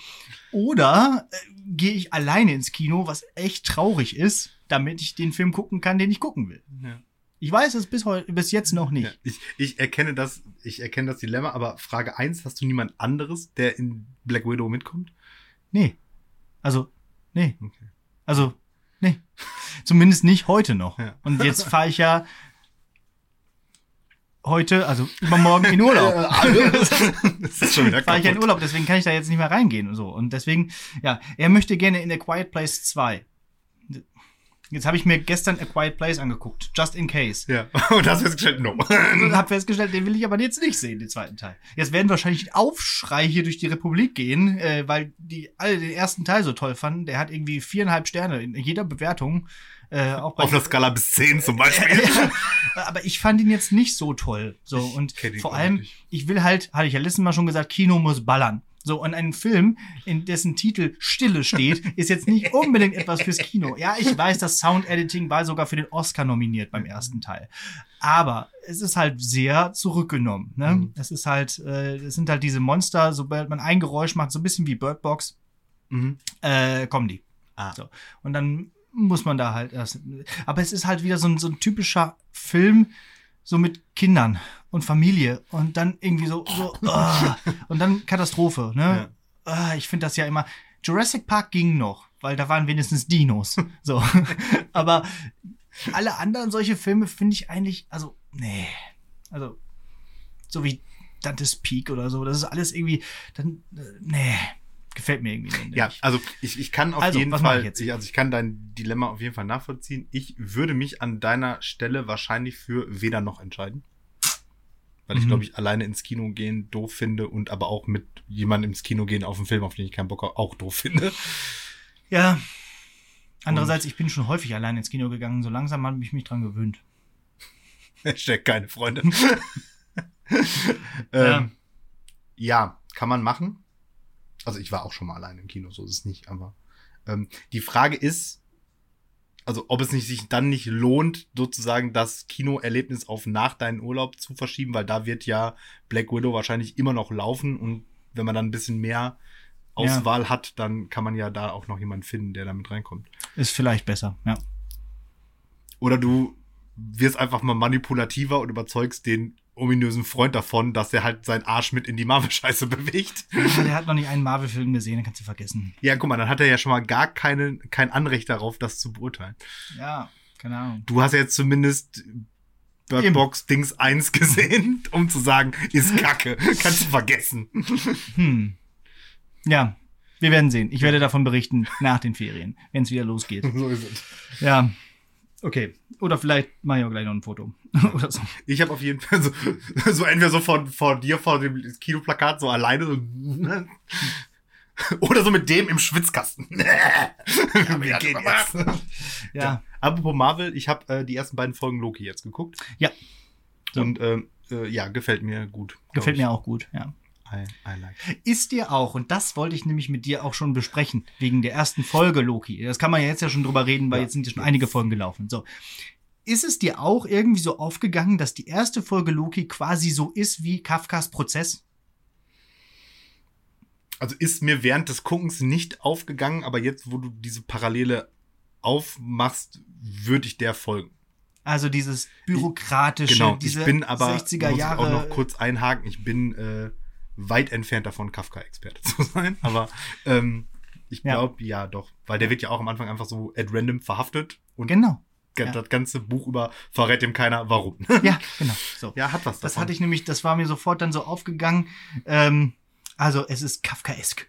Oder äh, gehe ich alleine ins Kino, was echt traurig ist, damit ich den Film gucken kann, den ich gucken will? Ja. Ich weiß es bis, heu bis jetzt noch nicht. Ja, ich, ich erkenne das, ich erkenne das Dilemma, aber Frage eins: hast du niemand anderes, der in Black Widow mitkommt? Nee. Also, nee. Okay. Also, nee. Zumindest nicht heute noch. Ja. Und jetzt fahre ich ja heute, also übermorgen in Urlaub. *laughs* das ist schon wieder fahre ich ja in. Urlaub, deswegen kann ich da jetzt nicht mehr reingehen und so. Und deswegen, ja, er möchte gerne in A Quiet Place 2. Jetzt habe ich mir gestern A Quiet Place angeguckt, just in case. Ja, *laughs* und das ist gestellt, no. Und habe festgestellt, den will ich aber jetzt nicht sehen, den zweiten Teil. Jetzt werden wahrscheinlich Aufschrei hier durch die Republik gehen, äh, weil die alle den ersten Teil so toll fanden. Der hat irgendwie viereinhalb Sterne in jeder Bewertung. Äh, auch bei Auf einer Skala bis 10 zum Beispiel. *laughs* aber ich fand ihn jetzt nicht so toll. So und vor allem, nicht. ich will halt, hatte ich ja letztes Mal schon gesagt, Kino muss ballern. So, und ein Film, in dessen Titel Stille steht, *laughs* ist jetzt nicht unbedingt etwas fürs Kino. Ja, ich weiß, das Sound-Editing war sogar für den Oscar nominiert beim ersten Teil. Aber es ist halt sehr zurückgenommen. Ne? Mhm. Es ist halt, äh, es sind halt diese Monster, sobald man ein Geräusch macht, so ein bisschen wie Bird Box, mhm. äh, kommen die. Ah. So. Und dann muss man da halt erst. Aber es ist halt wieder so ein, so ein typischer Film, so mit Kindern und Familie und dann irgendwie so, so *laughs* ah, und dann Katastrophe, ne? Ah, ich finde das ja immer. Jurassic Park ging noch, weil da waren wenigstens Dinos. *laughs* So. *laughs* Aber alle anderen solche Filme finde ich eigentlich, also, nee. Also, so wie Dante's Peak oder so, das ist alles irgendwie, dann, äh, nee. Gefällt mir irgendwie nicht. Ja, also ich, ich kann auf Also, jeden Fall, ich jetzt? Ich, also ich kann dein Dilemma auf jeden Fall nachvollziehen. Ich würde mich an deiner Stelle wahrscheinlich für weder noch entscheiden. Weil ich Mhm. glaube ich alleine ins Kino gehen doof finde und aber auch mit jemandem ins Kino gehen auf einen Film, auf den ich keinen Bock habe, auch doof finde. Ja. Andererseits, ich bin schon häufig allein ins Kino gegangen. So langsam habe ich mich dran gewöhnt. *laughs* Hashtag keine Freunde. *laughs* Ja. ähm, ja, kann man machen. Also ich war auch schon mal allein im Kino, so ist es nicht, aber ähm, die Frage ist, also ob es nicht sich dann nicht lohnt, sozusagen das Kinoerlebnis auf nach deinen Urlaub zu verschieben, weil da wird ja Black Widow wahrscheinlich immer noch laufen und wenn man dann ein bisschen mehr Auswahl hat, dann kann man ja da auch noch jemanden finden, der damit reinkommt. Ist vielleicht besser, ja. Oder du wirst einfach mal manipulativer und überzeugst den ominösen Freund davon, dass er halt seinen Arsch mit in die Marvel-Scheiße *laughs* bewegt. Der hat noch nicht einen Marvel-Film gesehen, den kannst du vergessen. Ja, guck mal, dann hat er ja schon mal gar keine, kein Anrecht darauf, das zu beurteilen. Ja, keine Ahnung. Du hast ja jetzt zumindest Bird. Box Dings 1 gesehen, *laughs* um zu sagen, ist kacke. *laughs* Kannst du vergessen. Hm. Ja, wir werden sehen. Ich werde davon berichten nach den Ferien, wenn es wieder losgeht. so ist es. Ja. Okay. Oder vielleicht mache ich auch gleich noch ein Foto. *laughs* Oder so. Ich habe auf jeden Fall so, *laughs* so entweder so von, von dir vor dem Kinoplakat so alleine so, *laughs* oder so mit dem im Schwitzkasten. Wir gehen jetzt. Ja. Apropos Marvel, ich habe äh, die ersten beiden Folgen Loki jetzt geguckt. Ja. So. Und ähm, äh, ja, gefällt mir gut. Gefällt ich. mir auch gut, ja. I, I like. Ist dir auch, und das wollte ich nämlich mit dir auch schon besprechen, wegen der ersten Folge Loki. Das kann man ja jetzt ja schon drüber reden, weil Ja. jetzt sind ja schon einige Folgen gelaufen. So. Ist es dir auch irgendwie so aufgegangen, dass die erste Folge Loki quasi so ist wie Kafkas Prozess? Also ist mir während des Guckens nicht aufgegangen, aber jetzt, wo du diese Parallele aufmachst, würde ich der folgen. Also dieses bürokratische, Genau, diese ich bin aber, 60er muss ich Jahre. auch noch kurz einhaken, ich bin äh, weit entfernt davon, Kafka-Experte *laughs* zu sein, aber ähm, ich Ja. glaube, ja. doch, weil der wird ja auch am Anfang einfach so at random verhaftet und Genau. Ja. das ganze Buch über verrät ihm keiner, warum. *laughs* Ja, *laughs* genau. So. ja, hat was Das davon. hatte ich nämlich, das war mir sofort dann so aufgegangen. Ähm, also es ist Kafkaesk.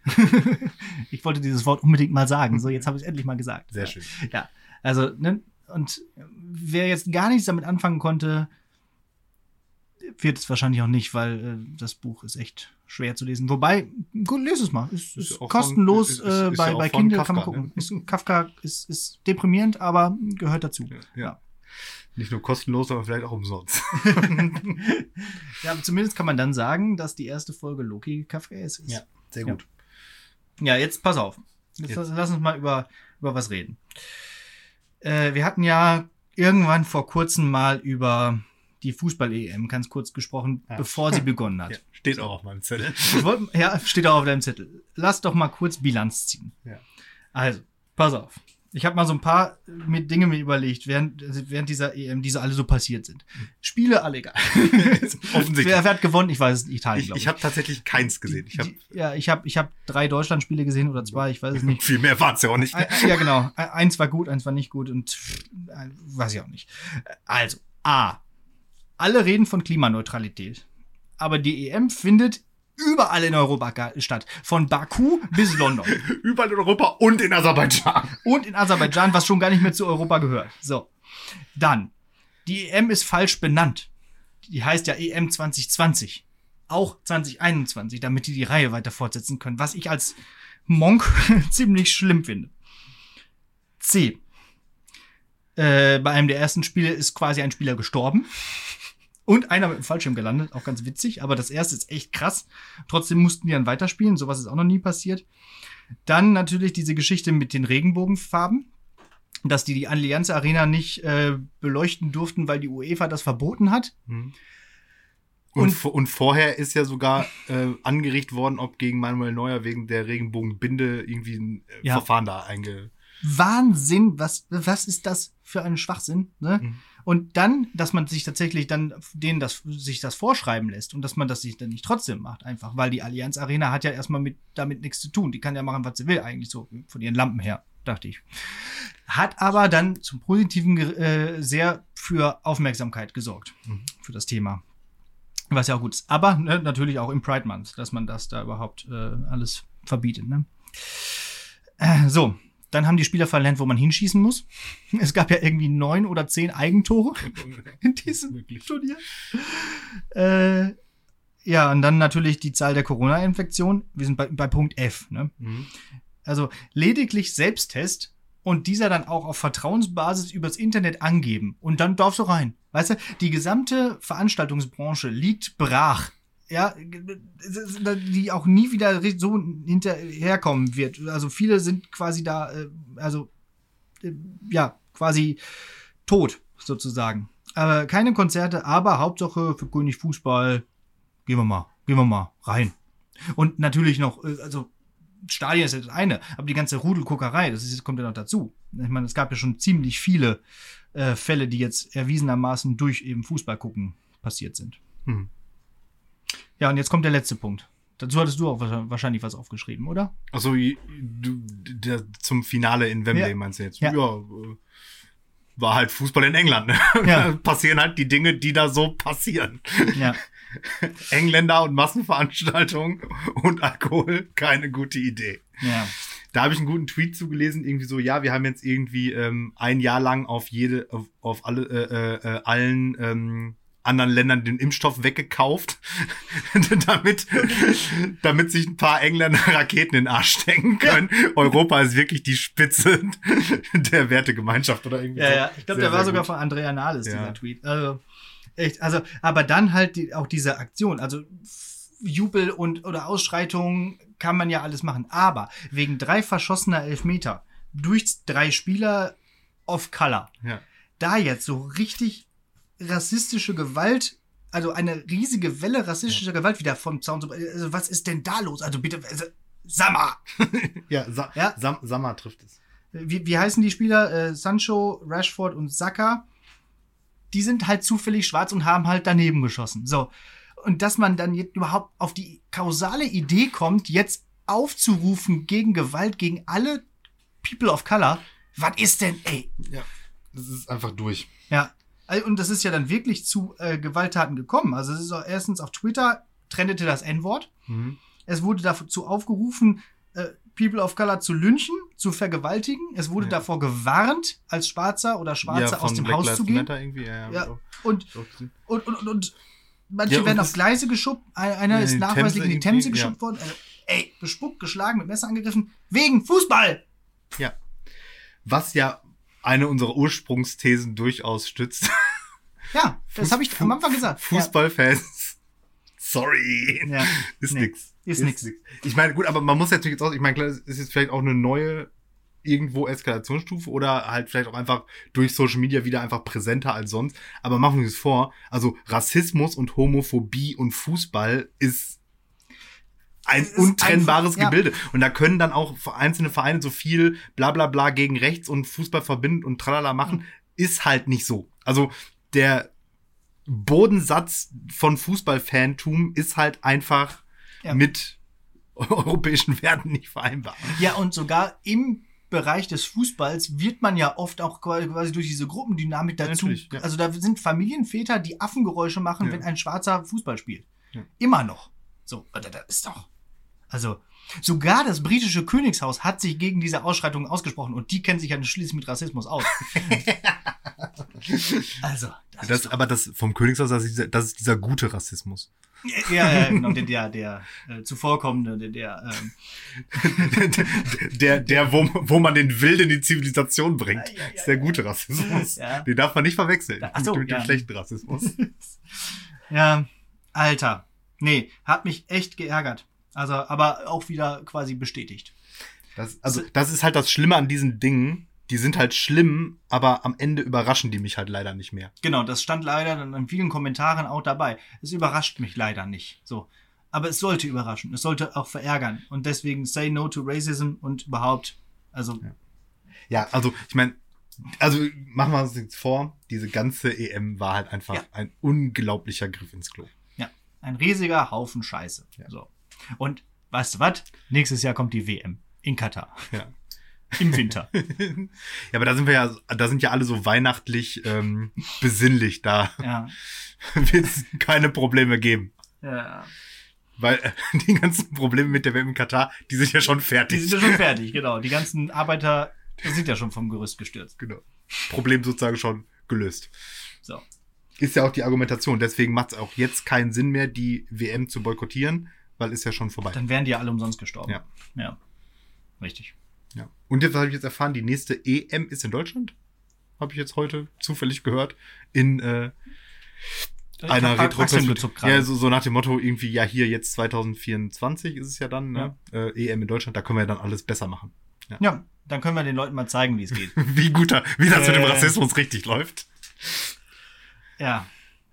*laughs* ich wollte dieses Wort unbedingt mal sagen. So, jetzt habe ich es endlich mal gesagt. Sehr schön. Ja, also, ne, und wer jetzt gar nichts damit anfangen konnte, wird es wahrscheinlich auch nicht, weil äh, das Buch ist echt schwer zu lesen. Wobei, gut, lese es mal. Ist, Ist ist ja kostenlos von- ist- ist äh, ja bei, auch bei Kindle, kann man Kafka, gucken. ne? Ist, Kafka ist, ist deprimierend, aber gehört dazu. Ja. Ja. Nicht nur kostenlos, sondern vielleicht auch umsonst. *laughs* *laughs* Ja, aber zumindest kann man dann sagen, dass die erste Folge Loki Kafkaesk ist. Ja, sehr Ja. gut. Ja, jetzt pass auf. Jetzt, Jetzt. Lass, lass uns mal über, über was reden. Äh, wir hatten ja irgendwann vor kurzem mal über die Fußball-EM ganz kurz gesprochen, Ja. bevor sie begonnen hat. *laughs* Ja, steht auch auf meinem Zettel. Ich wollt, ja, steht auch auf deinem Zettel. Lass doch mal kurz Bilanz ziehen. Ja. Also, pass auf. Ich habe mal so ein paar mir Dinge mir überlegt, während, während dieser EM, die so alle so passiert sind. Spiele, alle egal. *laughs* Offensichtlich. wer, wer hat gewonnen? Ich weiß es nicht. Italien, Ich, glaub ich habe tatsächlich keins gesehen. Ich habe Die- ja, ich habe ich hab drei Deutschland-Spiele gesehen oder zwei, ich weiß es nicht. *laughs* viel mehr waren es ja auch nicht. Ja, genau. Ein- Eins war gut, eins war nicht gut und äh, weiß ich auch nicht. Also, A. Alle reden von Klimaneutralität. Aber die EM findet überall in Europa statt. Von Baku bis London. *laughs* Überall in Europa und in Aserbaidschan. Und in Aserbaidschan, was schon gar nicht mehr zu Europa gehört. So. Dann. Die EM ist falsch benannt. Die heißt ja EM 2020. Auch 2021, damit die die Reihe weiter fortsetzen können. Was ich als Monk *laughs* ziemlich schlimm finde. C. Äh, bei einem der ersten Spiele ist quasi ein Spieler gestorben. Und einer mit dem Fallschirm gelandet, auch ganz witzig, aber das erste ist echt krass. Trotzdem mussten die dann weiterspielen, sowas ist auch noch nie passiert. Dann natürlich diese Geschichte mit den Regenbogenfarben, dass die die Allianz Arena nicht äh, beleuchten durften, weil die UEFA das verboten hat. Und, Und- und vorher ist ja sogar äh, angeregt worden, ob gegen Manuel Neuer wegen der Regenbogenbinde irgendwie ein äh, Ja. Verfahren da einge. Wahnsinn, was, was ist das für ein Schwachsinn? Ne? Mhm. Und dann, dass man sich tatsächlich dann denen das, sich das vorschreiben lässt und dass man das sich dann nicht trotzdem macht, einfach, weil die Allianz Arena hat ja erstmal mit, damit nichts zu tun. Die kann ja machen, was sie will, eigentlich so von ihren Lampen her, dachte ich. Hat aber dann zum Positiven äh, sehr für Aufmerksamkeit gesorgt, Mhm. für das Thema. Was ja auch gut ist. Aber ne, natürlich auch im Pride Month, dass man das da überhaupt äh, alles verbietet. Ne? Äh, so, dann haben die Spieler verlernt, wo man hinschießen muss. *laughs* Es gab ja irgendwie neun oder zehn Eigentore *laughs* in diesem Wirklich. Turnier. Äh, ja, und dann natürlich die Zahl der Corona-Infektionen. Wir sind bei, bei Punkt F. Ne? Mhm. Also lediglich Selbsttest und dieser dann auch auf Vertrauensbasis übers Internet angeben. Und dann darfst du rein. Weißt du, die gesamte Veranstaltungsbranche liegt brach. Ja, die auch nie wieder so hinterherkommen wird. Also viele sind quasi da, äh, also äh, ja, quasi tot sozusagen. Aber keine Konzerte, aber Hauptsache für König Fußball, gehen wir mal, gehen wir mal rein. Und natürlich noch, äh, also Stadion ist ja das eine, aber die ganze Rudelguckerei, das ist, kommt ja noch dazu. Ich meine, es gab ja schon ziemlich viele äh, Fälle, die jetzt erwiesenermaßen durch eben Fußball gucken passiert sind. Hm. Ja, und jetzt kommt der letzte Punkt. Dazu hattest du auch wahrscheinlich was aufgeschrieben, oder? Also der, zum Finale in Wembley Ja. meinst du jetzt? Ja. Ja. äh, war halt Fußball in England. Ne? Ja. *laughs* Passieren halt die Dinge, die da so passieren. Ja. *laughs* Engländer und Massenveranstaltungen und Alkohol, keine gute Idee. Ja. Da habe ich einen guten Tweet zugelesen, irgendwie so, ja, wir haben jetzt irgendwie ähm, ein Jahr lang auf jede, auf, auf alle, äh, äh, äh, allen ähm, anderen Ländern den Impfstoff weggekauft, *laughs* damit, damit sich ein paar Engländer Raketen in den Arsch stecken können. Europa ist wirklich die Spitze der Wertegemeinschaft oder irgendwie Ja, so. ja. Ich glaube, der war sogar gut. von Andrea Nahles, Ja. dieser Tweet. Also, echt, also, aber dann halt die, auch diese Aktion, also Jubel und oder Ausschreitungen kann man ja alles machen. Aber wegen drei verschossener Elfmeter durch drei Spieler of Color, Ja. da jetzt so richtig rassistische Gewalt, also eine riesige Welle rassistischer Gewalt wieder vom Zaun zu. Also, was ist denn da los? Also bitte, also, sag mal, *laughs* Ja, Sa Ja. Sam Sammer trifft es. wie, wie heißen die Spieler? Äh, Sancho, Rashford und Saka. Die sind halt zufällig schwarz und haben halt daneben geschossen. So. Und dass man dann jetzt überhaupt auf die kausale Idee kommt, jetzt aufzurufen gegen Gewalt, gegen alle People of Color. Was ist denn, ey? Ja. Das ist einfach durch. Ja. Und das ist ja dann wirklich zu äh, Gewalttaten gekommen. Also es ist auch erstens auf Twitter trendete das N-Wort. Mhm. Es wurde dazu aufgerufen, äh, People of Color zu lynchen, zu vergewaltigen. Es wurde Ja. davor gewarnt, als Schwarzer oder Schwarzer aus dem Black Haus Lives zu gehen. Ja, ja, Ja. auch- Und, und, und, und, manche Ja, werden auf Gleise geschubbt. Ein- Einer Ja, ist nachweislich in die Themse geschubbt worden. Also, ey, bespuckt, geschlagen, mit Messer angegriffen. Wegen Fußball! Ja. Was ja eine unserer Ursprungsthesen durchaus stützt. *laughs* Ja, das habe ich am Anfang gesagt. Fußballfans. Sorry. Ja. Ist Nee, nix. ist nix. Ich meine, gut, aber man muss natürlich jetzt auch, ich meine, klar, es ist jetzt vielleicht auch eine neue irgendwo Eskalationsstufe oder halt vielleicht auch einfach durch Social Media wieder einfach präsenter als sonst. Aber machen wir uns vor, also Rassismus und Homophobie und Fußball ist ein untrennbares einfach- ja. Gebilde. Und da können dann auch einzelne Vereine so viel bla bla bla gegen rechts und Fußball verbinden und tralala machen. Ist halt nicht so. Also der Bodensatz von Fußballfantum ist halt einfach Ja. mit *laughs* europäischen Werten nicht vereinbar. Ja, und sogar im Bereich des Fußballs wird man ja oft auch quasi durch diese Gruppendynamik dazu. Ja. Also da sind Familienväter, die Affengeräusche machen, Ja. wenn ein Schwarzer Fußball spielt. Ja. Immer noch. So, das ist doch. Also, sogar das britische Königshaus hat sich gegen diese Ausschreitungen ausgesprochen und die kennen sich ja schließlich mit Rassismus aus. *laughs* also, das, Das, aber das vom Königshaus, das ist dieser, das ist dieser gute Rassismus. ja, ja, genau, der, *laughs* der, der äh, zuvorkommende, der, der ähm, *laughs* der, der, wo, wo man den Wild in die Zivilisation bringt, Ja, ja, ja, ist der gute Rassismus. Den darf man nicht verwechseln Ach so, mit dem schlechten Rassismus. Ja, Alter. Nee, hat mich echt geärgert. Also, aber auch wieder quasi bestätigt. Das, also, das ist halt das Schlimme an diesen Dingen. Die sind halt schlimm, aber am Ende überraschen die mich halt leider nicht mehr. Genau, das stand leider dann in vielen Kommentaren auch dabei. Es überrascht mich leider nicht. So. Aber es sollte überraschen. Es sollte auch verärgern. Und deswegen say no to racism und überhaupt, also, Ja, also ich meine, also machen wir uns jetzt vor, diese ganze EM war halt einfach Ja. ein unglaublicher Griff ins Klo. ja, ein riesiger Haufen Scheiße. Ja. So. Und weißt du was? Nächstes Jahr kommt die WM in Katar. Ja. Im Winter. *laughs* ja, aber da sind wir ja, da sind ja alle so weihnachtlich ähm, besinnlich. Da ja. *laughs* wird es keine Probleme geben. ja. Weil äh, *laughs* die ganzen Probleme mit der WM in Katar, die sind ja schon Die fertig. sind ja schon fertig, genau. Die ganzen Arbeiter sind ja schon vom Gerüst gestürzt. genau. Problem sozusagen schon gelöst. So. Ist ja auch die Argumentation. Deswegen macht es auch jetzt keinen Sinn mehr, die WM zu boykottieren, weil ist ja schon vorbei. Dann wären die ja alle umsonst gestorben. Ja. Ja. Richtig. Ja. Und jetzt habe ich jetzt erfahren, die nächste EM ist in Deutschland. Habe ich jetzt heute zufällig gehört. In äh, einer Retroperspektive. Ja, so, so nach dem Motto, irgendwie, ja, hier jetzt 2024 ist es ja dann, ne? Äh, EM in Deutschland, da können wir ja dann alles besser machen. Ja, dann können wir den Leuten mal zeigen, wie es geht. *laughs* Wie guter, wie das mit dem Äh. Rassismus richtig läuft. ja.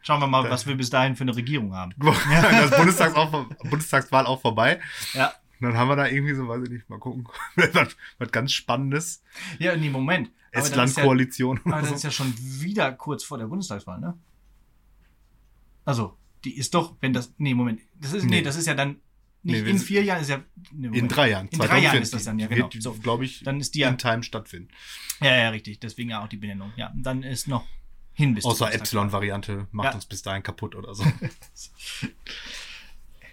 Schauen wir mal, was wir bis dahin für eine Regierung haben. *laughs* das Bundestags auch, Bundestagswahl auch vorbei. Ja. Und dann haben wir da irgendwie so, weiß ich nicht, mal gucken, *laughs* was, was ganz Spannendes. Ja, nee, Moment. Aber dann ist ja, Estland-Koalition. aber so. ist ja schon wieder kurz vor der Bundestagswahl, ne? Also, Die ist doch, wenn das. Nee, Moment. Das ist, nee, Nee. das ist ja dann. Nicht Nee, in vier Jahren ist ja. Nee, In drei Jahren. In drei Jahren ist das dann, ja, genau. So. glaube ich, Dann ist die ja. in Time stattfinden. Ja, ja, richtig. Deswegen ja auch die Benennung. Ja, dann ist noch hin bis Außer. Epsilon-Variante macht Ja. uns bis dahin kaputt oder so. *laughs*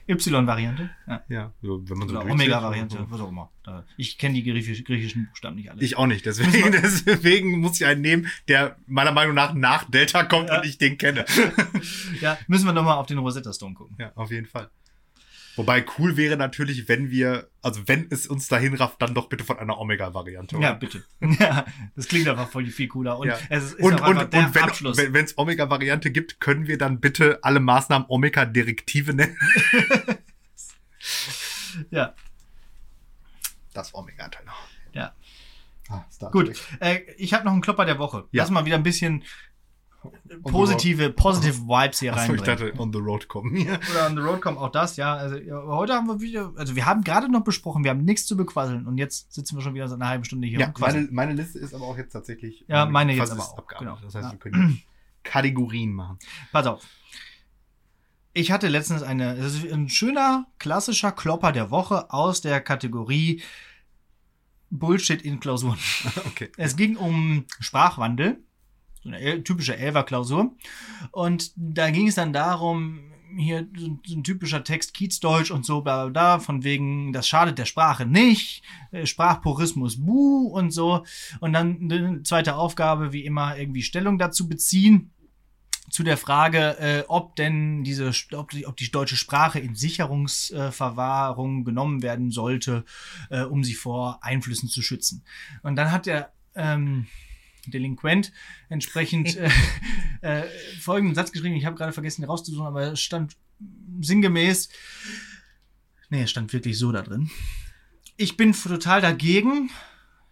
Y-Variante. Ja. ja, wenn man so Oder Omega-Variante, so. was auch immer. Ich kenne die griechisch, griechischen Buchstaben nicht alle. Ich auch nicht. Deswegen, *laughs* deswegen muss ich einen nehmen, der meiner Meinung nach nach Delta kommt Ja. und ich den kenne. *laughs* ja, müssen wir nochmal auf den Rosetta Stone gucken. Ja, auf jeden Fall. Wobei cool wäre natürlich, wenn wir, also wenn es uns dahin rafft, dann doch bitte von einer Omega-Variante. Ja, bitte. *laughs* Ja, das klingt einfach voll viel cooler. Und Ja. es ist Und, auch und, der und wenn Abschluss. es wenn, Omega-Variante gibt, können wir dann bitte alle Maßnahmen Omega-Direktive nennen? *laughs* ja, Das Omega-Teil noch. ja. Ah, Gut. Äh, ich habe noch einen Klopper der Woche. Ja. Lass mal wieder ein bisschen positive, positive Vibes hier Achso, ich dachte, on the road kommen. Ja. Oder on the road kommt auch das, ja. Also heute haben wir wieder, also wir haben gerade noch besprochen, wir haben nichts zu bequasseln und jetzt sitzen wir schon wieder seit einer halben Stunde hier Ja, meine, meine Liste ist aber auch jetzt tatsächlich. Ja, meine fast jetzt aber auch, genau. Das heißt, Ja. wir können jetzt *clears throat* Kategorien machen. Pass auf. Ich hatte letztens eine, das ist ein schöner, klassischer Klopper der Woche aus der Kategorie Bullshit in Klausuren. *laughs* Okay. Es ging um Sprachwandel, eine El typische Elver-Klausur. Und da ging es dann darum, hier so ein- so typischer Text Kiezdeutsch und so, bla bla bla, von wegen, das schadet der Sprache nicht, äh, Sprachpurismus, buh und so. Und dann eine zweite Aufgabe, wie immer, irgendwie Stellung dazu beziehen zu der Frage, äh, ob denn diese, ob die, ob die deutsche Sprache in Sicherungsverwahrung genommen werden sollte, äh, um sie vor Einflüssen zu schützen. Und dann hat der ähm, Delinquent entsprechend äh, äh, folgenden Satz geschrieben. Ich habe gerade vergessen, ihn rauszusuchen, aber es stand sinngemäß. Nee, es stand wirklich so da drin. Ich bin total dagegen,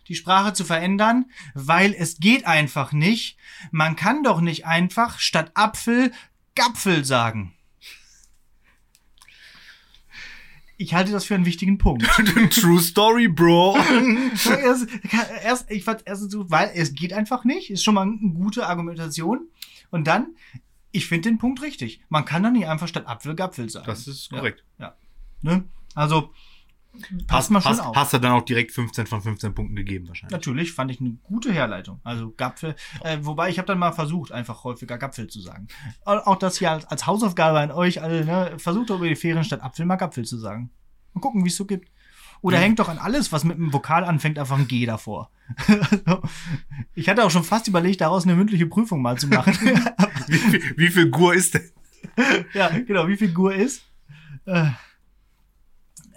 die Sprache zu verändern, weil es geht einfach nicht. Man kann doch nicht einfach statt Apfel Gapfel sagen. Ich halte das für einen wichtigen Punkt. *laughs* True Story, Bro. *laughs* erst, erst, ich fand erst so, weil es geht einfach nicht, ist schon mal eine gute Argumentation. Und dann, ich finde den Punkt richtig. Man kann doch nicht einfach statt Apfel Gapfel sagen. Das ist Ja. korrekt. Ne? Also, passt Hast, mal schon hast, auf. hast du dann auch direkt 15 von 15 Punkten gegeben, wahrscheinlich. Natürlich fand ich eine gute Herleitung. Also Gapfel. Äh, wobei ich habe dann mal versucht, einfach häufiger Gapfel zu sagen. Au- Auch das hier als, als Hausaufgabe an euch alle. Ne? Versucht doch über die Ferien statt Apfel mal Gapfel zu sagen. Mal gucken, wie es so gibt. Oder Ja. hängt doch an alles, was mit einem Vokal anfängt, einfach ein G davor. *laughs* Ich hatte auch schon fast überlegt, daraus eine mündliche Prüfung mal zu machen. *laughs* Wie, viel- wie viel Gur ist denn? ja, genau, wie viel Gur ist. Äh,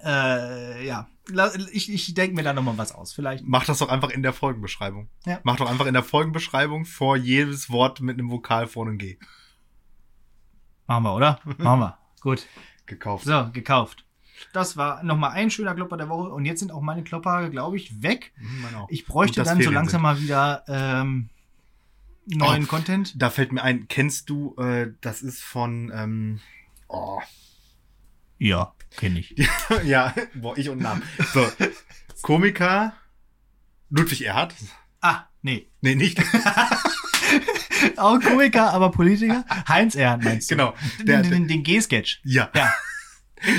äh, ja, ich, ich denke mir da nochmal was aus. Vielleicht. Mach das doch einfach in der Folgenbeschreibung. Ja. Mach doch einfach in der Folgenbeschreibung vor jedes Wort mit einem Vokal vorne ein G. Machen wir, oder? Machen wir. *laughs* Gut. Gekauft. So, gekauft. Das war nochmal ein schöner Klopper der Woche. Und jetzt sind auch meine Klopper, glaube ich, weg. Mhm. Ich bräuchte Gut, dann so langsam sind. mal wieder ähm, neuen Oh. Content. Da fällt mir ein, kennst du, äh, das ist von, ähm, oh, Ja, kenne ich. *laughs* ja, boah, ich und Namen. So, Komiker Ludwig Erhard. Ah, nee. Nee, nicht. *laughs* Auch Komiker, aber Politiker. Heinz Erhard meinst du? genau. Den, Der, den, den, den G-Sketch. ja. Ja. *laughs*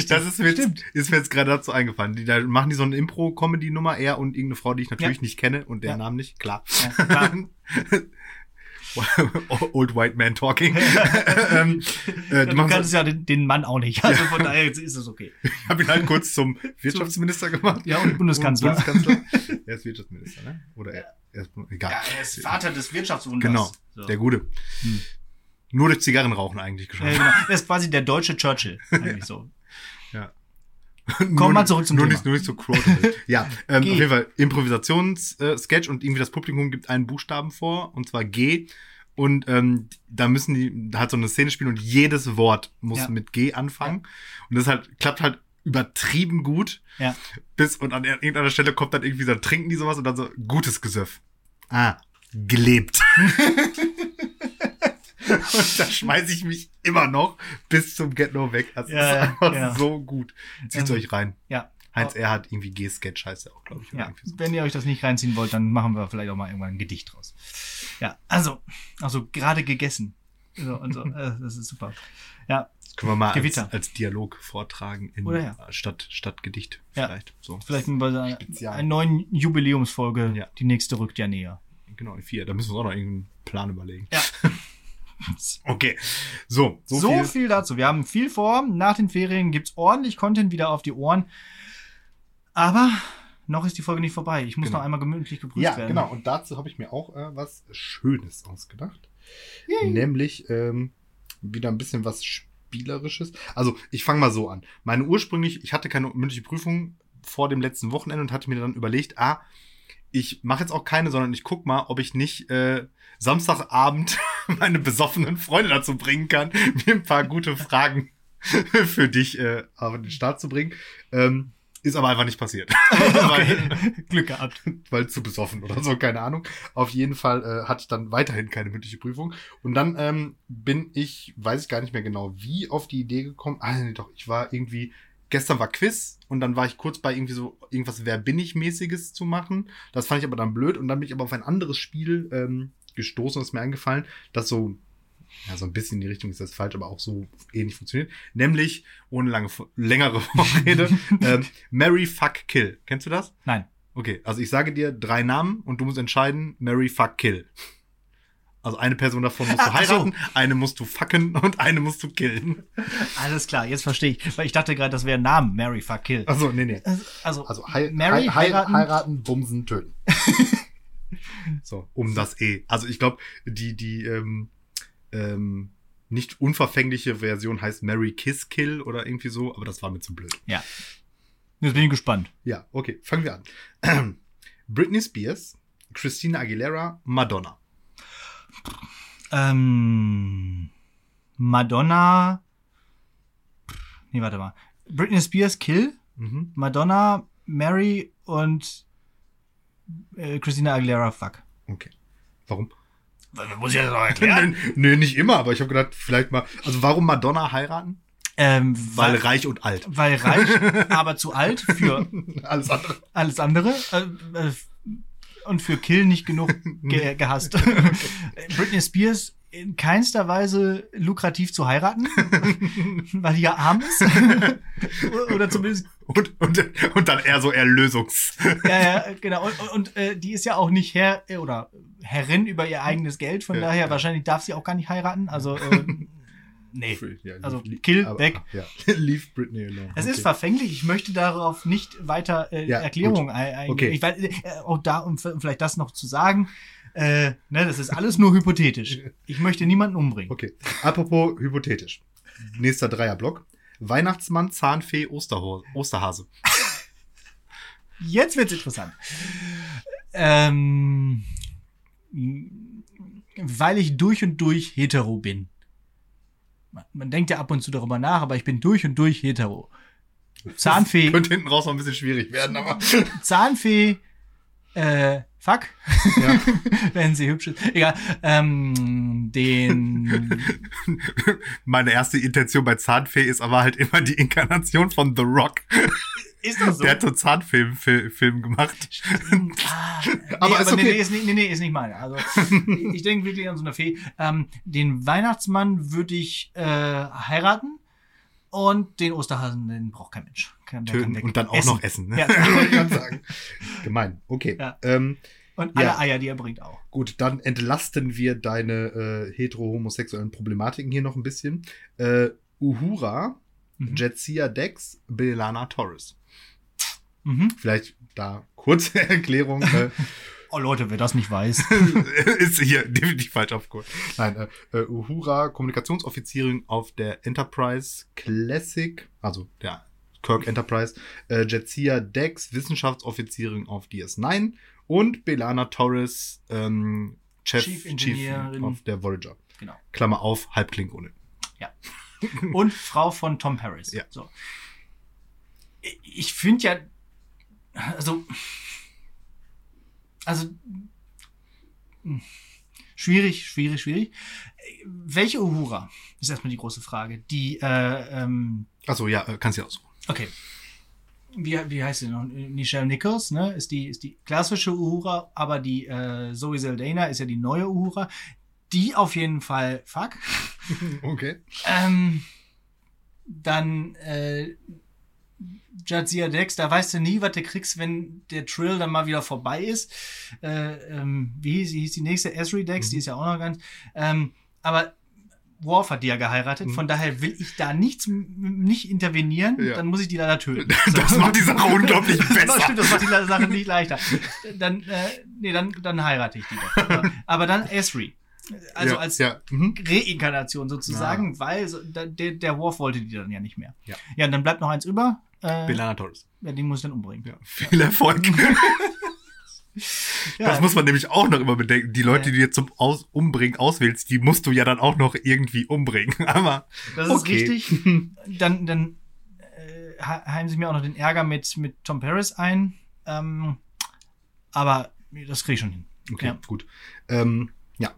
Das ist mir, jetzt, Stimmt. ist mir jetzt gerade dazu eingefallen. Die, da machen die so eine Impro-Comedy-Nummer, er und irgendeine Frau, die ich natürlich Ja. nicht kenne und der Ja. Namen nicht, klar. Ja, klar. *laughs* Old White Man Talking. *laughs* ähm, äh, du machen kannst so, ja den, den Mann auch nicht. Also von daher ist es okay. *laughs* ich habe ihn halt kurz zum Wirtschaftsminister gemacht. Ja, und Bundeskanzler. Und Bundeskanzler. Er ist Wirtschaftsminister, ne? Oder er, er ist, egal. Ja, er ist Vater des Wirtschaftswunders. Genau, So. der Gute. Hm. Nur durch Zigarrenrauchen eigentlich Ja, geschafft. genau. Er ist quasi der deutsche Churchill. Eigentlich so. Nur mal zurück zum nur Thema. Nicht, nur nicht so quotable. *laughs* ja, ähm, auf jeden Fall Improvisationssketch und irgendwie das Publikum gibt einen Buchstaben vor, und zwar G. Und ähm, da müssen die halt so eine Szene spielen und jedes Wort muss Ja. mit G anfangen. Und das halt klappt halt übertrieben gut. Ja. Bis und an irgendeiner Stelle kommt dann irgendwie so, dann trinken die sowas und dann so gutes Gesöff. Ah, gelebt. *laughs* *laughs* und da schmeiße ich mich immer noch bis zum Get No weg. Das Ja, ist ja, einfach genau. so gut. Zieht's Ähm, euch rein. Ja. Heinz Erhardt, irgendwie G-Sketch heißt er auch, glaube ich. Ja, so. wenn ihr euch das nicht reinziehen wollt, dann machen wir vielleicht auch mal irgendwann ein Gedicht draus. Ja, also, also gerade gegessen. So, und so. *laughs* Äh, Das ist super. Ja, Das können wir mal als, als Dialog vortragen in, Oder ja. statt, statt Gedicht Ja. vielleicht. So. vielleicht bei einer, einer neuen Jubiläumsfolge. Ja. Die nächste rückt ja näher. Genau, in vier. Da müssen wir uns auch noch irgendeinen Plan überlegen. Ja. *laughs* *laughs* Okay. So, so, So, viel. viel. dazu. Wir haben viel vor. Nach den Ferien gibt's ordentlich Content wieder auf die Ohren. Aber noch ist die Folge nicht vorbei. Ich muss Genau. noch einmal gemütlich geprüft Ja, werden. genau. Und dazu habe ich mir auch äh, was Schönes ausgedacht. Yay. Nämlich ähm, wieder ein bisschen was Spielerisches. Also, ich fange mal so an. Meine ursprünglich, ich hatte keine mündliche Prüfung vor dem letzten Wochenende und hatte mir dann überlegt, ah, ich mache jetzt auch keine, sondern ich guck mal, ob ich nicht äh, Samstagabend *laughs* meine besoffenen Freunde dazu bringen kann, mir ein paar gute Fragen *laughs* für dich äh, auf den Start zu bringen. Ähm, ist aber einfach nicht passiert. *laughs* okay. Glück gehabt. weil zu besoffen oder so, keine Ahnung. Auf jeden Fall äh, hatte ich dann weiterhin keine mündliche Prüfung. Und dann ähm, bin ich, weiß ich gar nicht mehr genau, wie auf die Idee gekommen. Ah, nee, doch, ich war irgendwie, gestern war Quiz und dann war ich kurz bei irgendwie so irgendwas Wer bin ich mäßiges zu machen. Das fand ich aber dann blöd und dann bin ich aber auf ein anderes Spiel ähm, gestoßen und ist mir eingefallen, das so, ja, so ein bisschen in die Richtung ist das falsch, aber auch so ähnlich funktioniert. Nämlich, ohne lange, längere *laughs* Vorrede, *laughs* ähm, Mary Fuck Kill. Kennst du das? Nein. Okay, also ich sage dir drei Namen und du musst entscheiden, Mary fuck kill. Also eine Person davon musst du ach so. heiraten, eine musst du fucken und eine musst du killen. Alles klar, jetzt verstehe ich. Weil ich dachte gerade, das wäre ein Name. Mary fuck kill. Also nee, nee. Also, Also hei Mary hei heiraten. heiraten, bumsen, töten. *laughs* so, um das E. Also ich glaube, die, die ähm, ähm, nicht unverfängliche Version heißt Mary Kiss Kill oder irgendwie so, aber das war mir zu blöd. Ja. Jetzt bin ich gespannt. Ja, okay, fangen wir an. *clears throat* Britney Spears, Christina Aguilera, Madonna. Ähm, Madonna. Nee, warte mal. Britney Spears Kill, Mhm. Madonna, Mary und äh, Christina Aguilera Fuck. Okay. Warum? Muss ich das noch *laughs* Nee, nee, nicht immer, aber ich habe gedacht, vielleicht mal. Also warum Madonna heiraten? ähm, Weil weil, reich und alt. weil reich, *laughs* aber zu alt für *laughs* Alles andere. alles andere. Äh, äh, und für Kill nicht genug ge gehasst. Britney Spears in keinster Weise lukrativ zu heiraten, *laughs* weil die ja arm ist. *laughs* Oder zumindest, Und, und, und dann eher so Erlösungs. ja, ja, genau. Und, und, äh, die ist ja auch nicht Herr äh, oder Herrin über ihr eigenes Geld, von Ja, daher ja. wahrscheinlich darf sie auch gar nicht heiraten. Also, äh, *laughs* nee. Ja, Also, kill, aber- weg. Ja. Leave Britney alone. Es Okay. ist verfänglich. Ich möchte darauf nicht weiter äh, Ja, Erklärungen ein, eingehen. Okay. Ich weiß, äh, auch da, um f- vielleicht das noch zu sagen, äh, ne, das ist alles nur hypothetisch. *laughs* Ich möchte niemanden umbringen. Okay. Apropos hypothetisch. Nächster Dreierblock. Weihnachtsmann, Zahnfee, Osterho Osterhase. Jetzt wird's interessant. Ähm, weil ich durch und durch hetero bin. Man, man denkt ja ab und zu darüber nach, aber ich bin durch und durch hetero. *laughs* Zahnfee, Könnte hinten raus noch ein bisschen schwierig werden, aber. Zahnfee, äh, fuck, Ja. *laughs* wenn sie hübsch ist. Egal, ähm, den, *laughs* Meine erste Intention bei Zahnfee ist aber halt immer die Inkarnation von The Rock. ist das so? Der hat so Zahnfilm Film, Film gemacht. *laughs* Ah, nee, Aber ist nee, okay. nee, ist nicht, nee, nee, ist nicht meine. Also, ich denke wirklich an so eine Fee. Ähm, den Weihnachtsmann würde ich äh, heiraten und den Osterhasen, den braucht kein Mensch. Kann Töten und dann auch noch essen. Ne? Ja. *laughs* Wollte ich gerade *laughs* sagen. Gemein. Okay. Ja. Ähm, Und alle Ja. Eier, die er bringt, auch. gut, dann entlasten wir deine äh, hetero-homosexuellen Problematiken hier noch ein bisschen. Äh, Uhura, Mhm. Jetsia Dex, Belana Torres. Mhm. Vielleicht da kurze *laughs* Erklärung. Äh, Oh Leute, wer das nicht weiß. *laughs* ist hier definitiv falsch aufgeholt. Nein, äh, äh, Uhura, Kommunikationsoffizierin auf der Enterprise Classic, also der Kirk Enterprise, äh, Jetsia Dex, Wissenschaftsoffizierin auf DS9 und Belana Torres, ähm, Chef, Chief Chief, Engineerin. auf der Voyager. Genau. Klammer auf, Halbklingonin. Und Frau von Tom Paris. Ja. So. Ich finde ja, also, also, hm, schwierig, schwierig, schwierig. Welche Uhura ist erstmal die große Frage. Die, äh, ähm, Achso, ja, äh, kannst du ja aussuchen. okay. Wie, wie heißt sie noch? Nichelle Nichols, ne? Ist die, ist die klassische Uhura, aber die äh, Zoe Saldana ist ja die neue Uhura. die auf jeden Fall fuck. *laughs* Okay. Ähm, dann äh, Jadzia Dex, da weißt du nie, was du kriegst, wenn der Trill dann mal wieder vorbei ist. Äh, ähm, wie hieß, hieß die nächste? Esri Dex, Mhm. die ist ja auch noch ganz. Ähm, aber Worf hat die ja geheiratet, Mhm. von daher will ich da nichts nicht intervenieren, Ja. dann muss ich die leider töten. *laughs* Das macht die Sache unglaublich *laughs* Das besser. stimmt, das macht die Sache nicht leichter. Dann, äh, nee, dann, dann heirate ich die doch. Aber, dann Esri. Also ja, als ja. Mhm. Reinkarnation sozusagen, weil so, da, der, der Worf wollte die dann ja nicht mehr. Ja. ja, und dann bleibt noch eins über. Äh, Belana Torres. ja, den muss ich dann umbringen. Ja. Viel Erfolg. *laughs* Ja, Das muss man nämlich auch noch immer bedenken. Die Leute, Ja. die du jetzt zum Aus Umbringen auswählst, die musst du ja dann auch noch irgendwie umbringen. *laughs* Aber das ist okay. richtig. *laughs* Dann, dann äh, he- heimen sie mir auch noch den Ärger mit, mit Tom Paris ein. Ähm, aber das kriege ich schon hin. Okay, Ja. gut. Ähm, ja,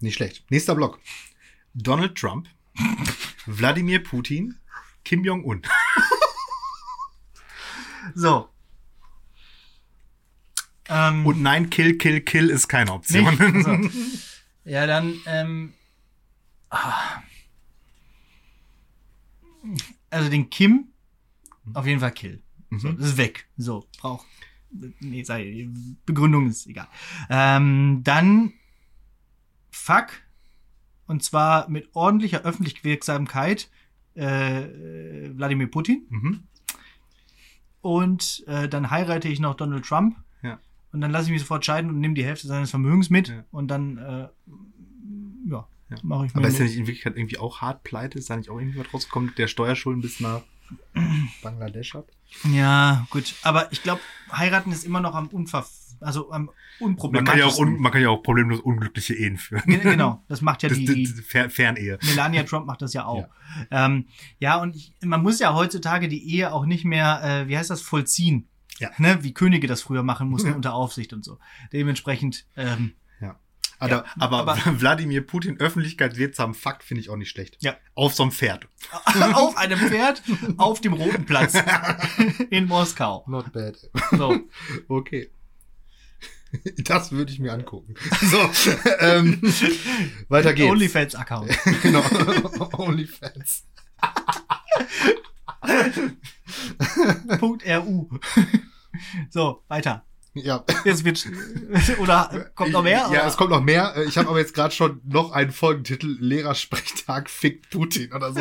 nicht schlecht. Nächster Block. Donald Trump, Wladimir Putin, Kim Jong-un. So. Ähm, Und nein, Kill, Kill, Kill ist keine Option. Nicht? Also, *laughs* ja, dann, ähm, ah. also den Kim auf jeden Fall Kill. So, Mhm. das ist weg. So, braucht. Nee, sei, Begründung ist egal. Ähm, dann Fuck. Und zwar mit ordentlicher Öffentlichwirksamkeit äh, Wladimir Putin. Mhm. Und äh, dann heirate ich noch Donald Trump. Ja. Und dann lasse ich mich sofort scheiden und nehme die Hälfte seines Vermögens mit. Ja. Und dann, äh, ja, Ja. mache ich mir. Aber ist ja nicht in Wirklichkeit irgendwie auch hart pleite? Ist da nicht auch irgendwie was rausgekommen, der Steuerschulden bis nach Bangladesch hat? ja, gut. Aber ich glaube, heiraten ist immer noch am Unver also am Man kann, ja auch unproblematischsten. un man kann ja auch problemlos unglückliche Ehen führen. Ge- genau, das macht ja Das, die, die Fer Fernehe. Melania Trump macht das ja auch. Ja, ähm, ja und ich, man muss ja heutzutage die Ehe auch nicht mehr, äh, wie heißt das, vollziehen. Ja. Ne? Wie Könige das früher machen mussten Ja. unter Aufsicht und so. Dementsprechend, ähm, Aber, Ja, aber, aber- *laughs* Wladimir Putin öffentlichkeitswirksam Fakt finde ich auch nicht schlecht. Ja. Auf so einem Pferd. *laughs* auf einem Pferd auf dem Roten Platz *laughs* in Moskau. Not bad. So. Okay. *laughs* Das würde ich mir angucken. So, *laughs* ähm, weiter geht's. OnlyFans-Account. *laughs* genau. OnlyFans. Punkt RU. So, weiter. Ja. Jetzt wird *laughs* oder kommt noch mehr? Ja, oder? es kommt noch mehr. Ich habe aber jetzt gerade schon noch einen Folgentitel. Lehrersprechtag fickt Putin oder so.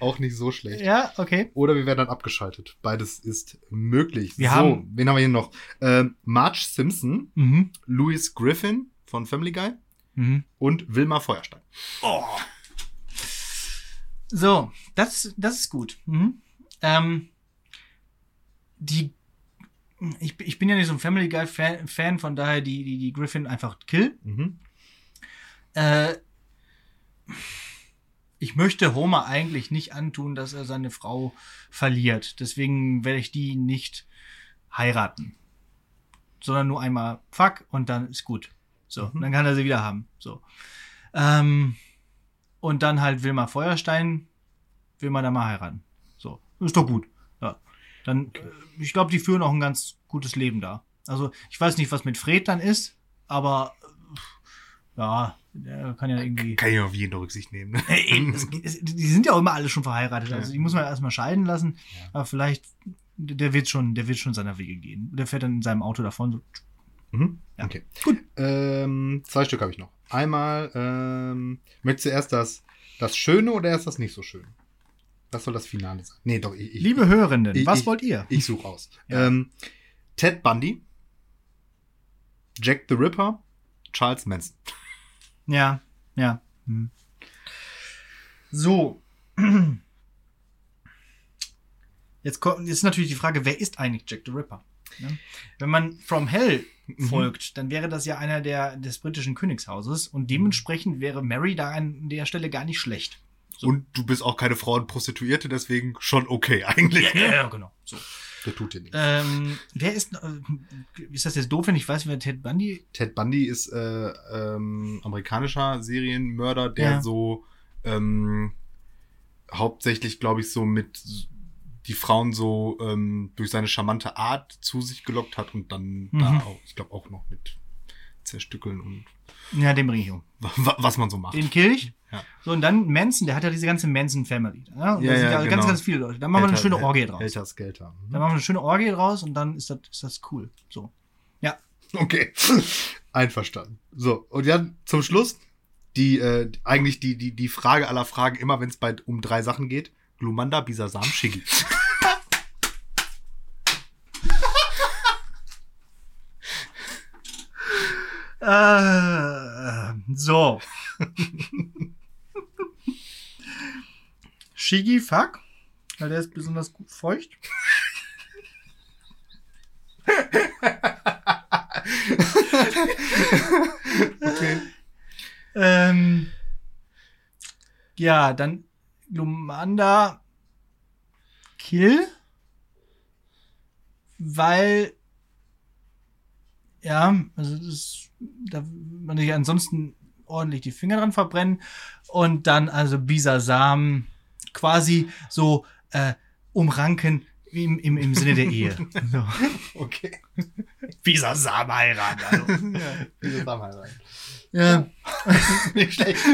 Auch nicht so schlecht. Ja, okay. Oder wir werden dann abgeschaltet. Beides ist möglich. Wir so, haben- wen haben wir hier noch? Ähm, Marge Simpson, Mhm. Louis Griffin von Family Guy Mhm. und Wilma Feuerstein. Oh. So, das, das ist gut. Mhm. Ähm, die, ich, ich bin ja nicht so ein Family Guy Fan, Fan von daher die, die, die Griffin einfach kill. Mhm. Äh, ich möchte Homer eigentlich nicht antun, dass er seine Frau verliert. Deswegen werde ich die nicht heiraten. Sondern nur einmal fuck und dann ist gut. So, Mhm. dann kann er sie wieder haben. So. Ähm, und dann halt Wilma Feuerstein, will man da mal heiraten. So, ist doch gut. Ja. Dann, äh, ich glaube, die führen auch ein ganz gutes Leben da. Also, ich weiß nicht, was mit Fred dann ist, aber äh, ja, der kann ja irgendwie. Kann ich auf jeden Rücksicht nehmen. Ne? Die sind ja auch immer alle schon verheiratet. Also Ja. die muss man erstmal scheiden lassen. Ja. Aber vielleicht, der wird schon, der wird schon seiner Wege gehen. Der fährt dann in seinem Auto davon. So. Mhm. Ja. Okay. Gut. Ähm, zwei Stück habe ich noch. Einmal, ähm, möchtest du erst das, das Schöne oder erst das nicht so schön? Das soll das Finale sein. Nee, doch, ich, ich, Liebe Hörenden, ich- was ich- wollt ihr? ich suche aus. *laughs* Ja. Ähm, Ted Bundy, Jack the Ripper, Charles Manson. Ja, ja. Hm. So. *clears throat* Jetzt, kommt, jetzt ist natürlich die Frage, wer ist eigentlich Jack the Ripper? Ne? Wenn man From Hell Mhm. folgt, dann wäre das ja einer der, des britischen Königshauses und dementsprechend wäre Mary da an der Stelle gar nicht schlecht. So. Und du bist auch keine Frau und Prostituierte, deswegen schon okay eigentlich. Ja, ja, genau. So. Der tut dir nichts. Ähm, wer ist, äh, ist das jetzt doof, wenn ich weiß, wer Ted Bundy Ted Bundy ist äh, ähm, amerikanischer Serienmörder, der Ja. so ähm, hauptsächlich, glaube ich, so mit die Frauen so ähm, durch seine charmante Art zu sich gelockt hat und dann Mhm. da auch, ich glaube auch noch mit zerstückeln und Ja, den bringe ich um. wa- was man so macht. Den kill ich. Ja. So, und dann Manson, der hat ja diese ganze Manson-Family. Ja, und Ja, da sind ja, ja ganz, genau. ganz viele Leute. Dann machen wir eine schöne Orgie draus. Helter Skelter. Dann machen wir eine schöne Orgie draus und dann ist das, ist das cool. So. Ja. *laughs* Okay. Einverstanden. So, und dann zum Schluss die, äh, eigentlich die, die, die Frage aller Fragen, immer wenn es um drei Sachen geht. Glumanda, Bisasam, Shiggy. *laughs* Äh, so. *laughs* Shiggy Fuck, weil der ist besonders gut feucht. Okay. Ähm, ja, dann Glumanda Kill, weil ja, also das, da man sich ansonsten ordentlich die Finger dran verbrennen und dann also Bisasam quasi so äh, umranken im, im, im Sinne der Ehe. *laughs* So. Okay. *laughs* Bisasam heiraten. Also. Bisasam heiraten. Ja. *laughs* Nicht schlecht.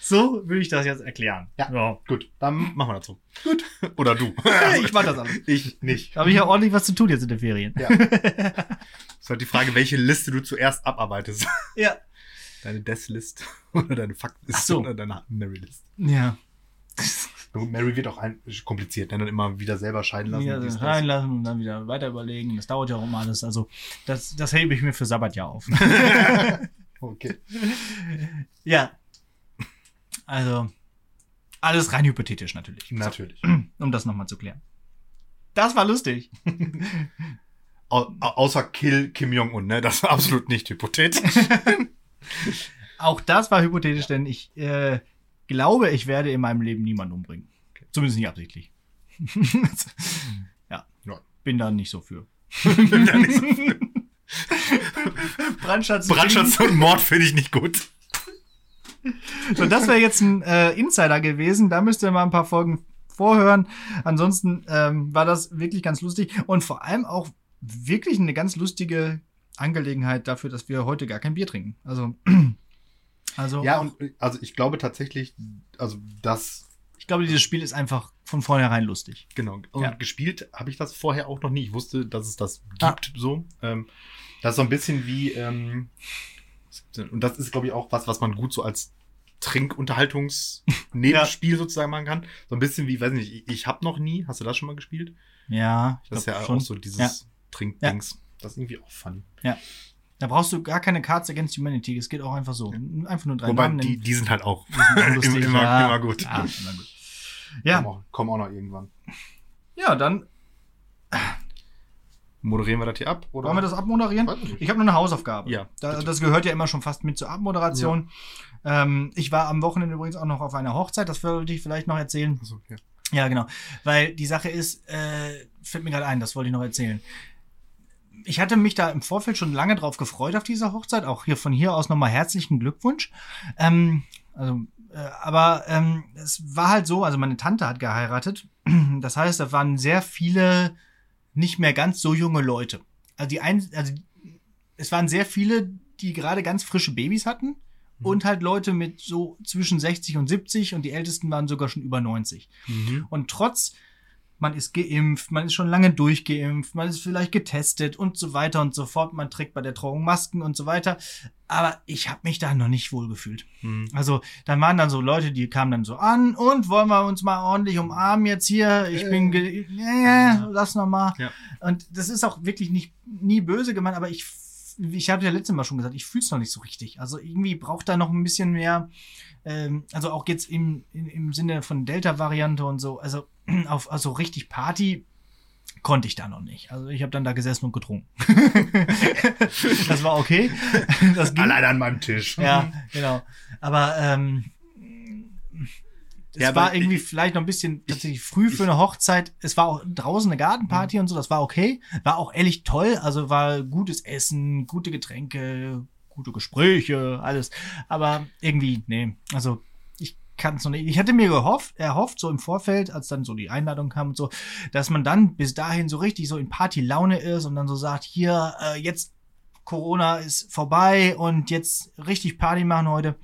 So würde ich das jetzt erklären. Ja. Gut, dann machen wir das so. Gut. Oder du. *laughs* ich mach das alles. Ich nicht. Da habe ich ja ordentlich was zu tun jetzt in den Ferien. Ja. *laughs* ist halt die Frage, welche Liste du zuerst abarbeitest. Ja. Deine Death-List oder deine Ach so. oder deine Mary-List. Ja. Mary wird auch ein, kompliziert, ne? dann immer wieder selber scheiden lassen. Ja, das das. reinlassen und dann wieder weiter überlegen. Das dauert ja auch immer alles. Also, das, das hebe ich mir für Sabbatjahr auf. Okay. *laughs* ja. Also, alles rein hypothetisch natürlich. Natürlich. So, *clears throat* um das nochmal zu klären. Das war lustig. *laughs* Au au außer Kill Kim Jong-un, ne? Das war absolut nicht hypothetisch. *laughs* Auch das war hypothetisch, denn ich äh, glaube, ich werde in meinem Leben niemanden umbringen. Zumindest nicht absichtlich. ja. Ja. Bin da nicht so für. Bin da nicht so für. *laughs* Brandschatz. Brandschatz und Mord finde ich nicht gut. So, das wäre jetzt ein äh, Insider gewesen. Da müsst ihr mal ein paar Folgen vorhören. Ansonsten ähm, war das wirklich ganz lustig und vor allem auch wirklich eine ganz lustige Angelegenheit dafür, dass wir heute gar kein Bier trinken. Also, *clears throat* also Ja, und äh, also ich glaube tatsächlich, also das, ich glaube, dieses Spiel ist einfach von vornherein lustig. genau. Und Ja. gespielt habe ich das vorher auch noch nie. Ich wusste, dass es das Ah. gibt, so. Ähm, das ist so ein bisschen wie, ähm, und das ist, glaube ich, auch was, was man gut so als Trinkunterhaltungs-Nebenspiel *laughs* sozusagen machen kann. So ein bisschen wie, weiß nicht, ich, ich habe noch nie, hast du das schon mal gespielt? Ja, ich Das ist ja schon. auch so dieses Ja. Trinkdings. Das ist irgendwie auch funny. Da brauchst du gar keine Cards Against Humanity. Es geht auch einfach so. Einfach nur drei Wobei, Namen die, die sind halt auch sind *laughs* lustig. immer, ja. immer gut. Ja, immer gut. Kommen, Ja, auch, kommen auch noch irgendwann. ja, dann Moderieren wir das hier ab? Oder? wollen wir das abmoderieren. Ich habe noch eine Hausaufgabe. Ja, Da, das gehört ja immer schon fast mit zur Abmoderation. Ähm, ich war am Wochenende übrigens auch noch auf einer Hochzeit. Das wollte ich vielleicht noch erzählen. Achso, ja. Ja, genau. Weil die Sache ist, äh, fällt mir gerade ein, das wollte ich noch erzählen. Ich hatte mich da im Vorfeld schon lange drauf gefreut auf diese Hochzeit. Auch hier von hier aus nochmal herzlichen Glückwunsch. Ähm, also, aber ähm, es war halt so, also meine Tante hat geheiratet. *clears throat* Das heißt, da waren sehr viele nicht mehr ganz so junge Leute. Also die ein, also es waren sehr viele, die gerade ganz frische Babys hatten Mhm. und halt Leute mit so zwischen 60 und 70 und die ältesten waren sogar schon über 90. Mhm. Und trotz, man ist geimpft, man ist schon lange durchgeimpft, man ist vielleicht getestet und so weiter und so fort, man trägt bei der Trauung Masken und so weiter. Aber ich habe mich da noch nicht wohl gefühlt. Mhm. Also, dann waren dann so Leute, die kamen dann so an und wollen wir uns mal ordentlich umarmen jetzt hier. Ich bin, ge äh, lass noch mal. Ja. Und das ist auch wirklich nicht nie böse gemeint, aber ich, ich habe ja letztes Mal schon gesagt, ich fühle es noch nicht so richtig. Also irgendwie braucht da noch ein bisschen mehr. Ähm, also auch jetzt im, im, im Sinne von Delta-Variante und so. Also *clears throat* auf also richtig Party konnte ich da noch nicht. Also ich habe dann da gesessen und getrunken. *laughs* das war okay. Das ging. Alleine an meinem Tisch. Ja, genau. Aber ähm, es Ja, war irgendwie ich- vielleicht noch ein bisschen tatsächlich früh für eine Hochzeit. Es war auch draußen eine Gartenparty und so, das war okay. War auch ehrlich toll. Also war gutes Essen, gute Getränke, gute Gespräche, alles. Aber irgendwie, nee, also ich kann es noch nicht. Ich hatte mir gehofft, erhofft, so im Vorfeld, als dann so die Einladung kam und so, dass man dann bis dahin so richtig so in Partylaune ist und dann so sagt, hier, äh, jetzt Corona ist vorbei und jetzt richtig Party machen heute.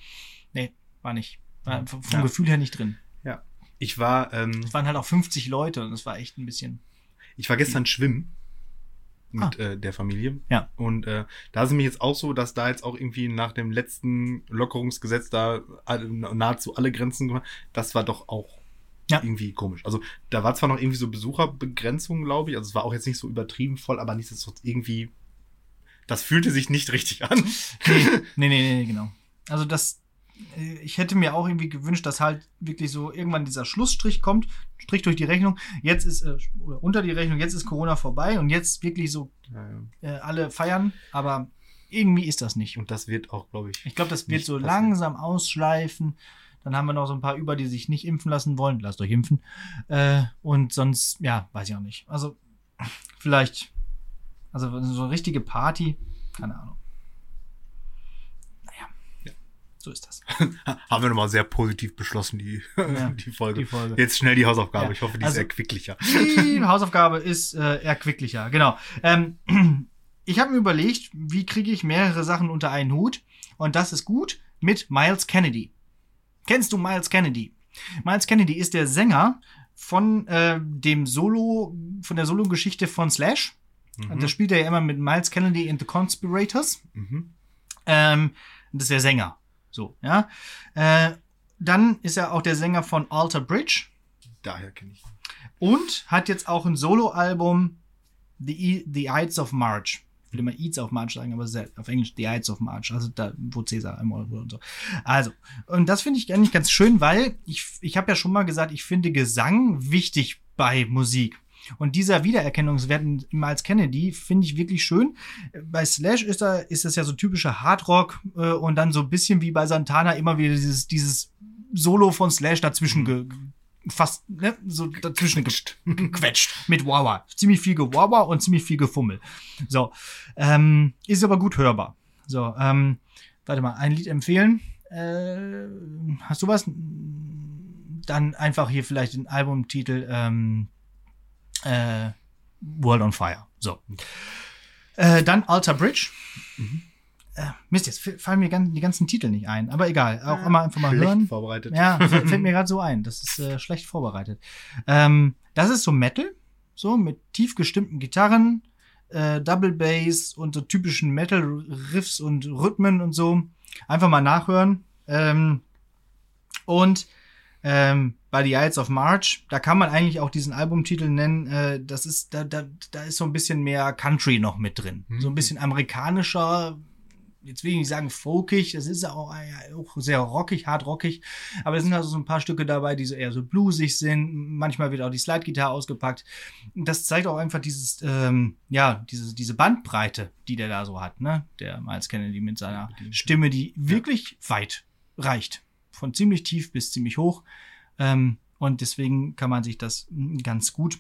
Nee, war nicht. War vom Ja. Gefühl her nicht drin. Ja. Ich war, ähm, Es waren halt auch 50 Leute und das war echt ein bisschen. ich war gestern schwimmen mit äh, der Familie. Ja. Und äh, da ist nämlich jetzt auch so, dass da jetzt auch irgendwie nach dem letzten Lockerungsgesetz da nahezu alle Grenzen gemacht. Das war doch auch Ja. irgendwie komisch. Also da war zwar noch irgendwie so Besucherbegrenzung, glaube ich. Also es war auch jetzt nicht so übertrieben voll, aber nichtsdestotrotz irgendwie. Das fühlte sich nicht richtig an. Nee, nee, nee, nee, genau. Also das, ich hätte mir auch irgendwie gewünscht, dass halt wirklich so irgendwann dieser Schlussstrich kommt, Strich durch die Rechnung. Jetzt ist, äh, oder unter die Rechnung, jetzt ist Corona vorbei und jetzt wirklich so Ja, ja. äh, alle feiern, aber irgendwie ist das nicht. Und das wird auch, glaube ich. Ich glaube, das wird so passieren. langsam ausschleifen. Dann haben wir noch so ein paar über, die sich nicht impfen lassen wollen. Lasst euch impfen. Äh, und sonst, ja, weiß ich auch nicht. Also, vielleicht, also so eine richtige Party, keine Ahnung. Naja, Ja. So ist das. *laughs* Haben wir nochmal sehr positiv beschlossen, die, Ja, *laughs* die Folge. Die Folge. Jetzt schnell die Hausaufgabe. Ja, Ich hoffe, die also- ist erquicklicher. Die *laughs* Hausaufgabe ist äh, erquicklicher, genau. Ähm, *clears throat* ich habe mir überlegt, wie kriege ich mehrere Sachen unter einen Hut? Und das ist gut mit Miles Kennedy. Kennst du Miles Kennedy? Miles Kennedy ist der Sänger von äh, dem Solo, von der Solo-Geschichte von Slash. Mhm. Und da spielt er ja immer mit Miles Kennedy in The Conspirators. Mhm. Ähm, das ist der Sänger. So, ja. Äh, dann ist er auch der Sänger von Alter Bridge. Daher kenne ich. ihn. Und hat jetzt auch ein Soloalbum, The, E- The Ides of March. Ich will immer Ides of March sagen, aber auf Englisch The Ides of March. Also da, wo Cäsar immer wurde und so. Also, und das finde ich eigentlich ganz schön, weil ich, ich habe ja schon mal gesagt, ich finde Gesang wichtig bei Musik. Und dieser Wiedererkennungswert in Miles Kennedy finde ich wirklich schön. Bei Slash ist da ist das ja so typischer Hardrock äh, und dann so ein bisschen wie bei Santana immer wieder dieses, dieses Solo von Slash dazwischen ge, fast ne, so dazwischen ge gequetscht *laughs* mit Wawa. Ziemlich viel Gewawa und ziemlich viel Gefummel. So, ähm, ist aber gut hörbar. So, ähm, warte mal, ein Lied empfehlen. Äh, hast du was? Dann einfach hier vielleicht den Albumtitel ähm, äh, World on Fire. So. Äh, dann Alter Bridge. Äh, Mist, jetzt fallen mir die ganzen Titel nicht ein. Aber egal, auch immer einfach mal Schlecht hören. vorbereitet. Ja, fällt *laughs* fällt mir gerade so ein. Das ist äh, schlecht vorbereitet. Ähm, das ist so Metal, so mit tief gestimmten Gitarren, äh, Double Bass und so typischen Metal-Riffs und Rhythmen und so. Einfach mal nachhören. Ähm, und ähm, bei The Ides of March, da kann man eigentlich auch diesen Albumtitel nennen. Äh, das ist, da, da, da ist so ein bisschen mehr Country noch mit drin. So ein bisschen amerikanischer, jetzt will ich nicht sagen folkig, das ist ja auch, äh, auch sehr rockig, hart rockig, aber es sind also so ein paar Stücke dabei, die so eher so bluesig sind. Manchmal wird auch die Slide-Gitarre ausgepackt. Das zeigt auch einfach dieses, ähm, ja, diese, diese Bandbreite, die der da so hat, ne? Der Miles Kennedy mit seiner Stimme, die wirklich weit reicht. Von ziemlich tief bis ziemlich hoch. Ähm, und deswegen kann man sich das ganz gut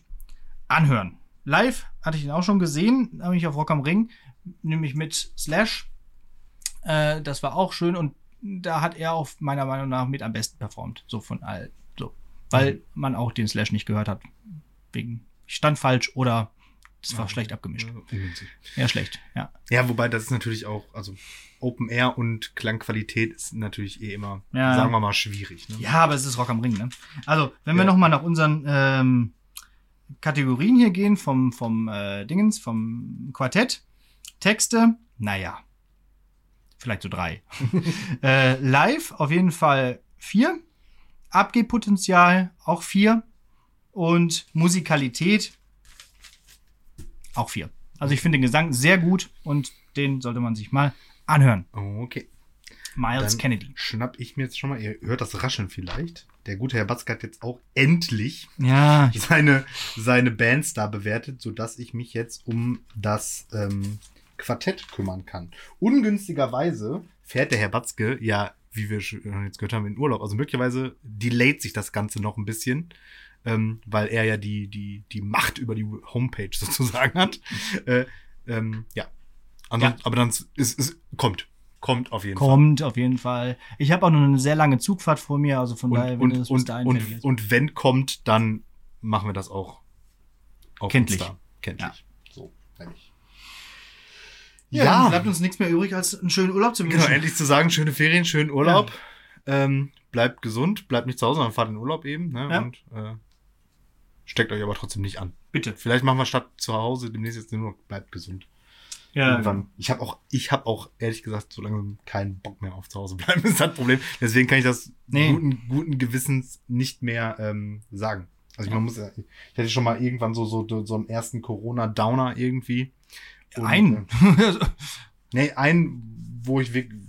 anhören. Live hatte ich ihn auch schon gesehen, habe ich auf Rock am Ring, nämlich mit Slash. Äh, das war auch schön und da hat er auch meiner Meinung nach mit am besten performt. So von all, so. Weil man auch den Slash nicht gehört hat. Wegen, ich stand falsch oder es war schlecht abgemischt. Ja. Ja, schlecht, ja. Ja, wobei das ist natürlich auch, also Open Air und Klangqualität ist natürlich eh immer, Ja. sagen wir mal, schwierig. Ne? Ja, aber es ist Rock am Ring, ne? Also, wenn wir Ja. noch mal nach unseren ähm, Kategorien hier gehen, vom, vom äh, Dingens, vom Quartett, Texte, naja, vielleicht so drei. *laughs* äh, live auf jeden Fall vier. Abgehpotenzial auch vier. Und Musikalität auch vier. Also ich finde den Gesang sehr gut und den sollte man sich mal anhören. Okay. Miles Dann Kennedy. schnapp ich mir jetzt schon mal, ihr hört das Rascheln vielleicht. Der gute Herr Batzke hat jetzt auch endlich Ja, seine, seine Bands da bewertet, sodass ich mich jetzt um das ähm, Quartett kümmern kann. Ungünstigerweise fährt der Herr Batzke ja, wie wir schon jetzt gehört haben, in Urlaub. Also möglicherweise delayt sich das Ganze noch ein bisschen, ähm, weil er ja die, die, die Macht über die Homepage *laughs* sozusagen hat. Äh, ähm, ja. Ansonsten, Ja. Aber dann ist es kommt. Kommt auf jeden Fall. Kommt auf jeden Fall. Ich habe auch noch eine sehr lange Zugfahrt vor mir, also von Und, daher, wenn und, das bis und, dahin und, ist. und wenn kommt, dann machen wir das auch auf Kenntlich. Insta. Kenntlich. So, wenn ich. Ja, Ja. dann bleibt uns nichts mehr übrig, als einen schönen Urlaub zu Genau, wünschen. endlich zu sagen, schöne Ferien, schönen Urlaub. Ähm, bleibt gesund, bleibt nicht zu Hause, sondern fahrt in den Urlaub eben. Ne? Ja. Und äh, steckt euch aber trotzdem nicht an. Bitte. Vielleicht machen wir statt zu Hause demnächst jetzt nur noch bleibt gesund. Ja, Irgendwann. Ich habe auch, ich habe auch ehrlich gesagt so langsam keinen Bock mehr auf zu Hause bleiben. *laughs* Das ist das Problem. Deswegen kann ich das Nee. guten, guten Gewissens nicht mehr ähm, sagen. Also man muss, ja- ich hatte schon mal irgendwann so so so einen ersten Corona-Downer irgendwie. Und, Ein. Äh, *laughs* nee, einen, wo ich wirklich,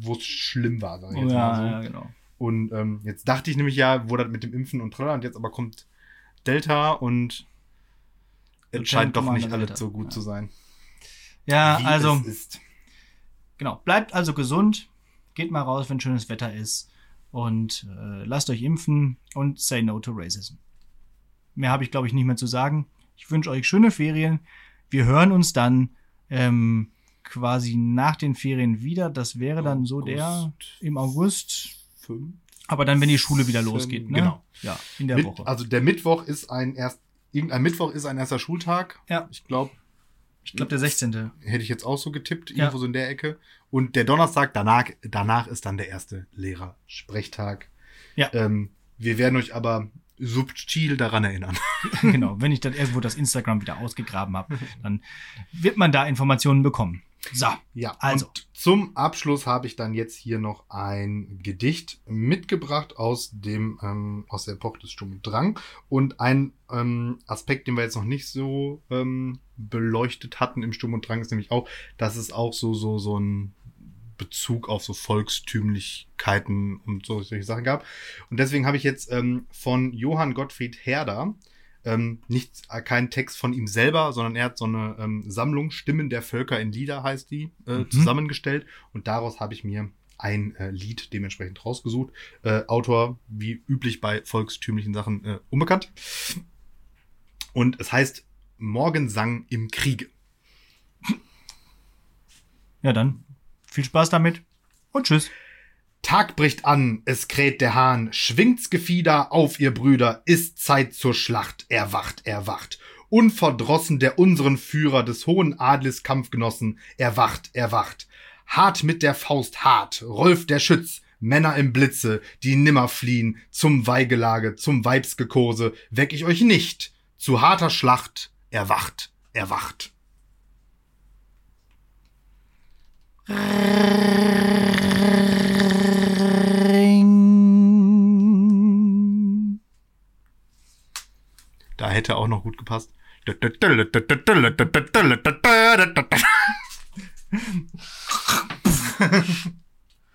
wo es schlimm war. Sag ich jetzt mal so. ja, ja, genau. Und ähm, jetzt dachte ich nämlich ja, wo das mit dem Impfen und tralla und jetzt aber kommt Delta und es scheint doch nicht alles so gut Ja. zu sein. Ja, wie also, genau. Bleibt also gesund. Geht mal raus, wenn schönes Wetter ist. Und äh, lasst euch impfen und say no to racism. Mehr habe ich, glaube ich, nicht mehr zu sagen. Ich wünsche euch schöne Ferien. Wir hören uns dann ähm, quasi nach den Ferien wieder. Das wäre dann so der August im August. fünf. Aber dann, wenn die Schule wieder losgeht, ne? Genau. Ja, in der Mit, Woche. also der Mittwoch ist ein erst irgendein Mittwoch ist ein erster Schultag. Ja. Ich glaube, Ich glaube, der 16. hätte ich jetzt auch so getippt, Ja. irgendwo so in der Ecke. Und der Donnerstag danach, danach ist dann der erste Lehrersprechtag. Ja. Ähm, wir werden euch aber subtil daran erinnern. *laughs* genau, wenn ich dann irgendwo das Instagram wieder ausgegraben habe, dann wird man da Informationen bekommen. So, Ja, Also. Und zum Abschluss habe ich dann jetzt hier noch ein Gedicht mitgebracht aus dem ähm, aus der Epoche des Sturm und Drang und ein ähm, Aspekt, den wir jetzt noch nicht so ähm, beleuchtet hatten im Sturm und Drang, ist nämlich auch, dass es auch so so so ein Bezug auf so Volkstümlichkeiten und so solche Sachen gab. Und deswegen habe ich jetzt ähm, von Johann Gottfried Herder ähm, nicht äh, kein Text von ihm selber, sondern er hat so eine ähm, Sammlung Stimmen der Völker in Lieder heißt die äh, Mhm. zusammengestellt und daraus habe ich mir ein äh, Lied dementsprechend rausgesucht. Äh, Autor wie üblich bei volkstümlichen Sachen äh, unbekannt und es heißt Morgensang im Kriege. ja dann viel Spaß damit und tschüss. Tag bricht an, es kräht der Hahn, schwingt's Gefieder auf, ihr Brüder, ist Zeit zur Schlacht, erwacht, erwacht. Unverdrossen der unseren Führer des hohen Adels Kampfgenossen, erwacht, erwacht. Hart mit der Faust hart, Rolf der Schütz, Männer im Blitze, die nimmer fliehen, zum Weigelage, zum Weibsgekose, weck ich euch nicht, zu harter Schlacht, erwacht, erwacht. *laughs* Da hätte auch noch gut gepasst. *laughs*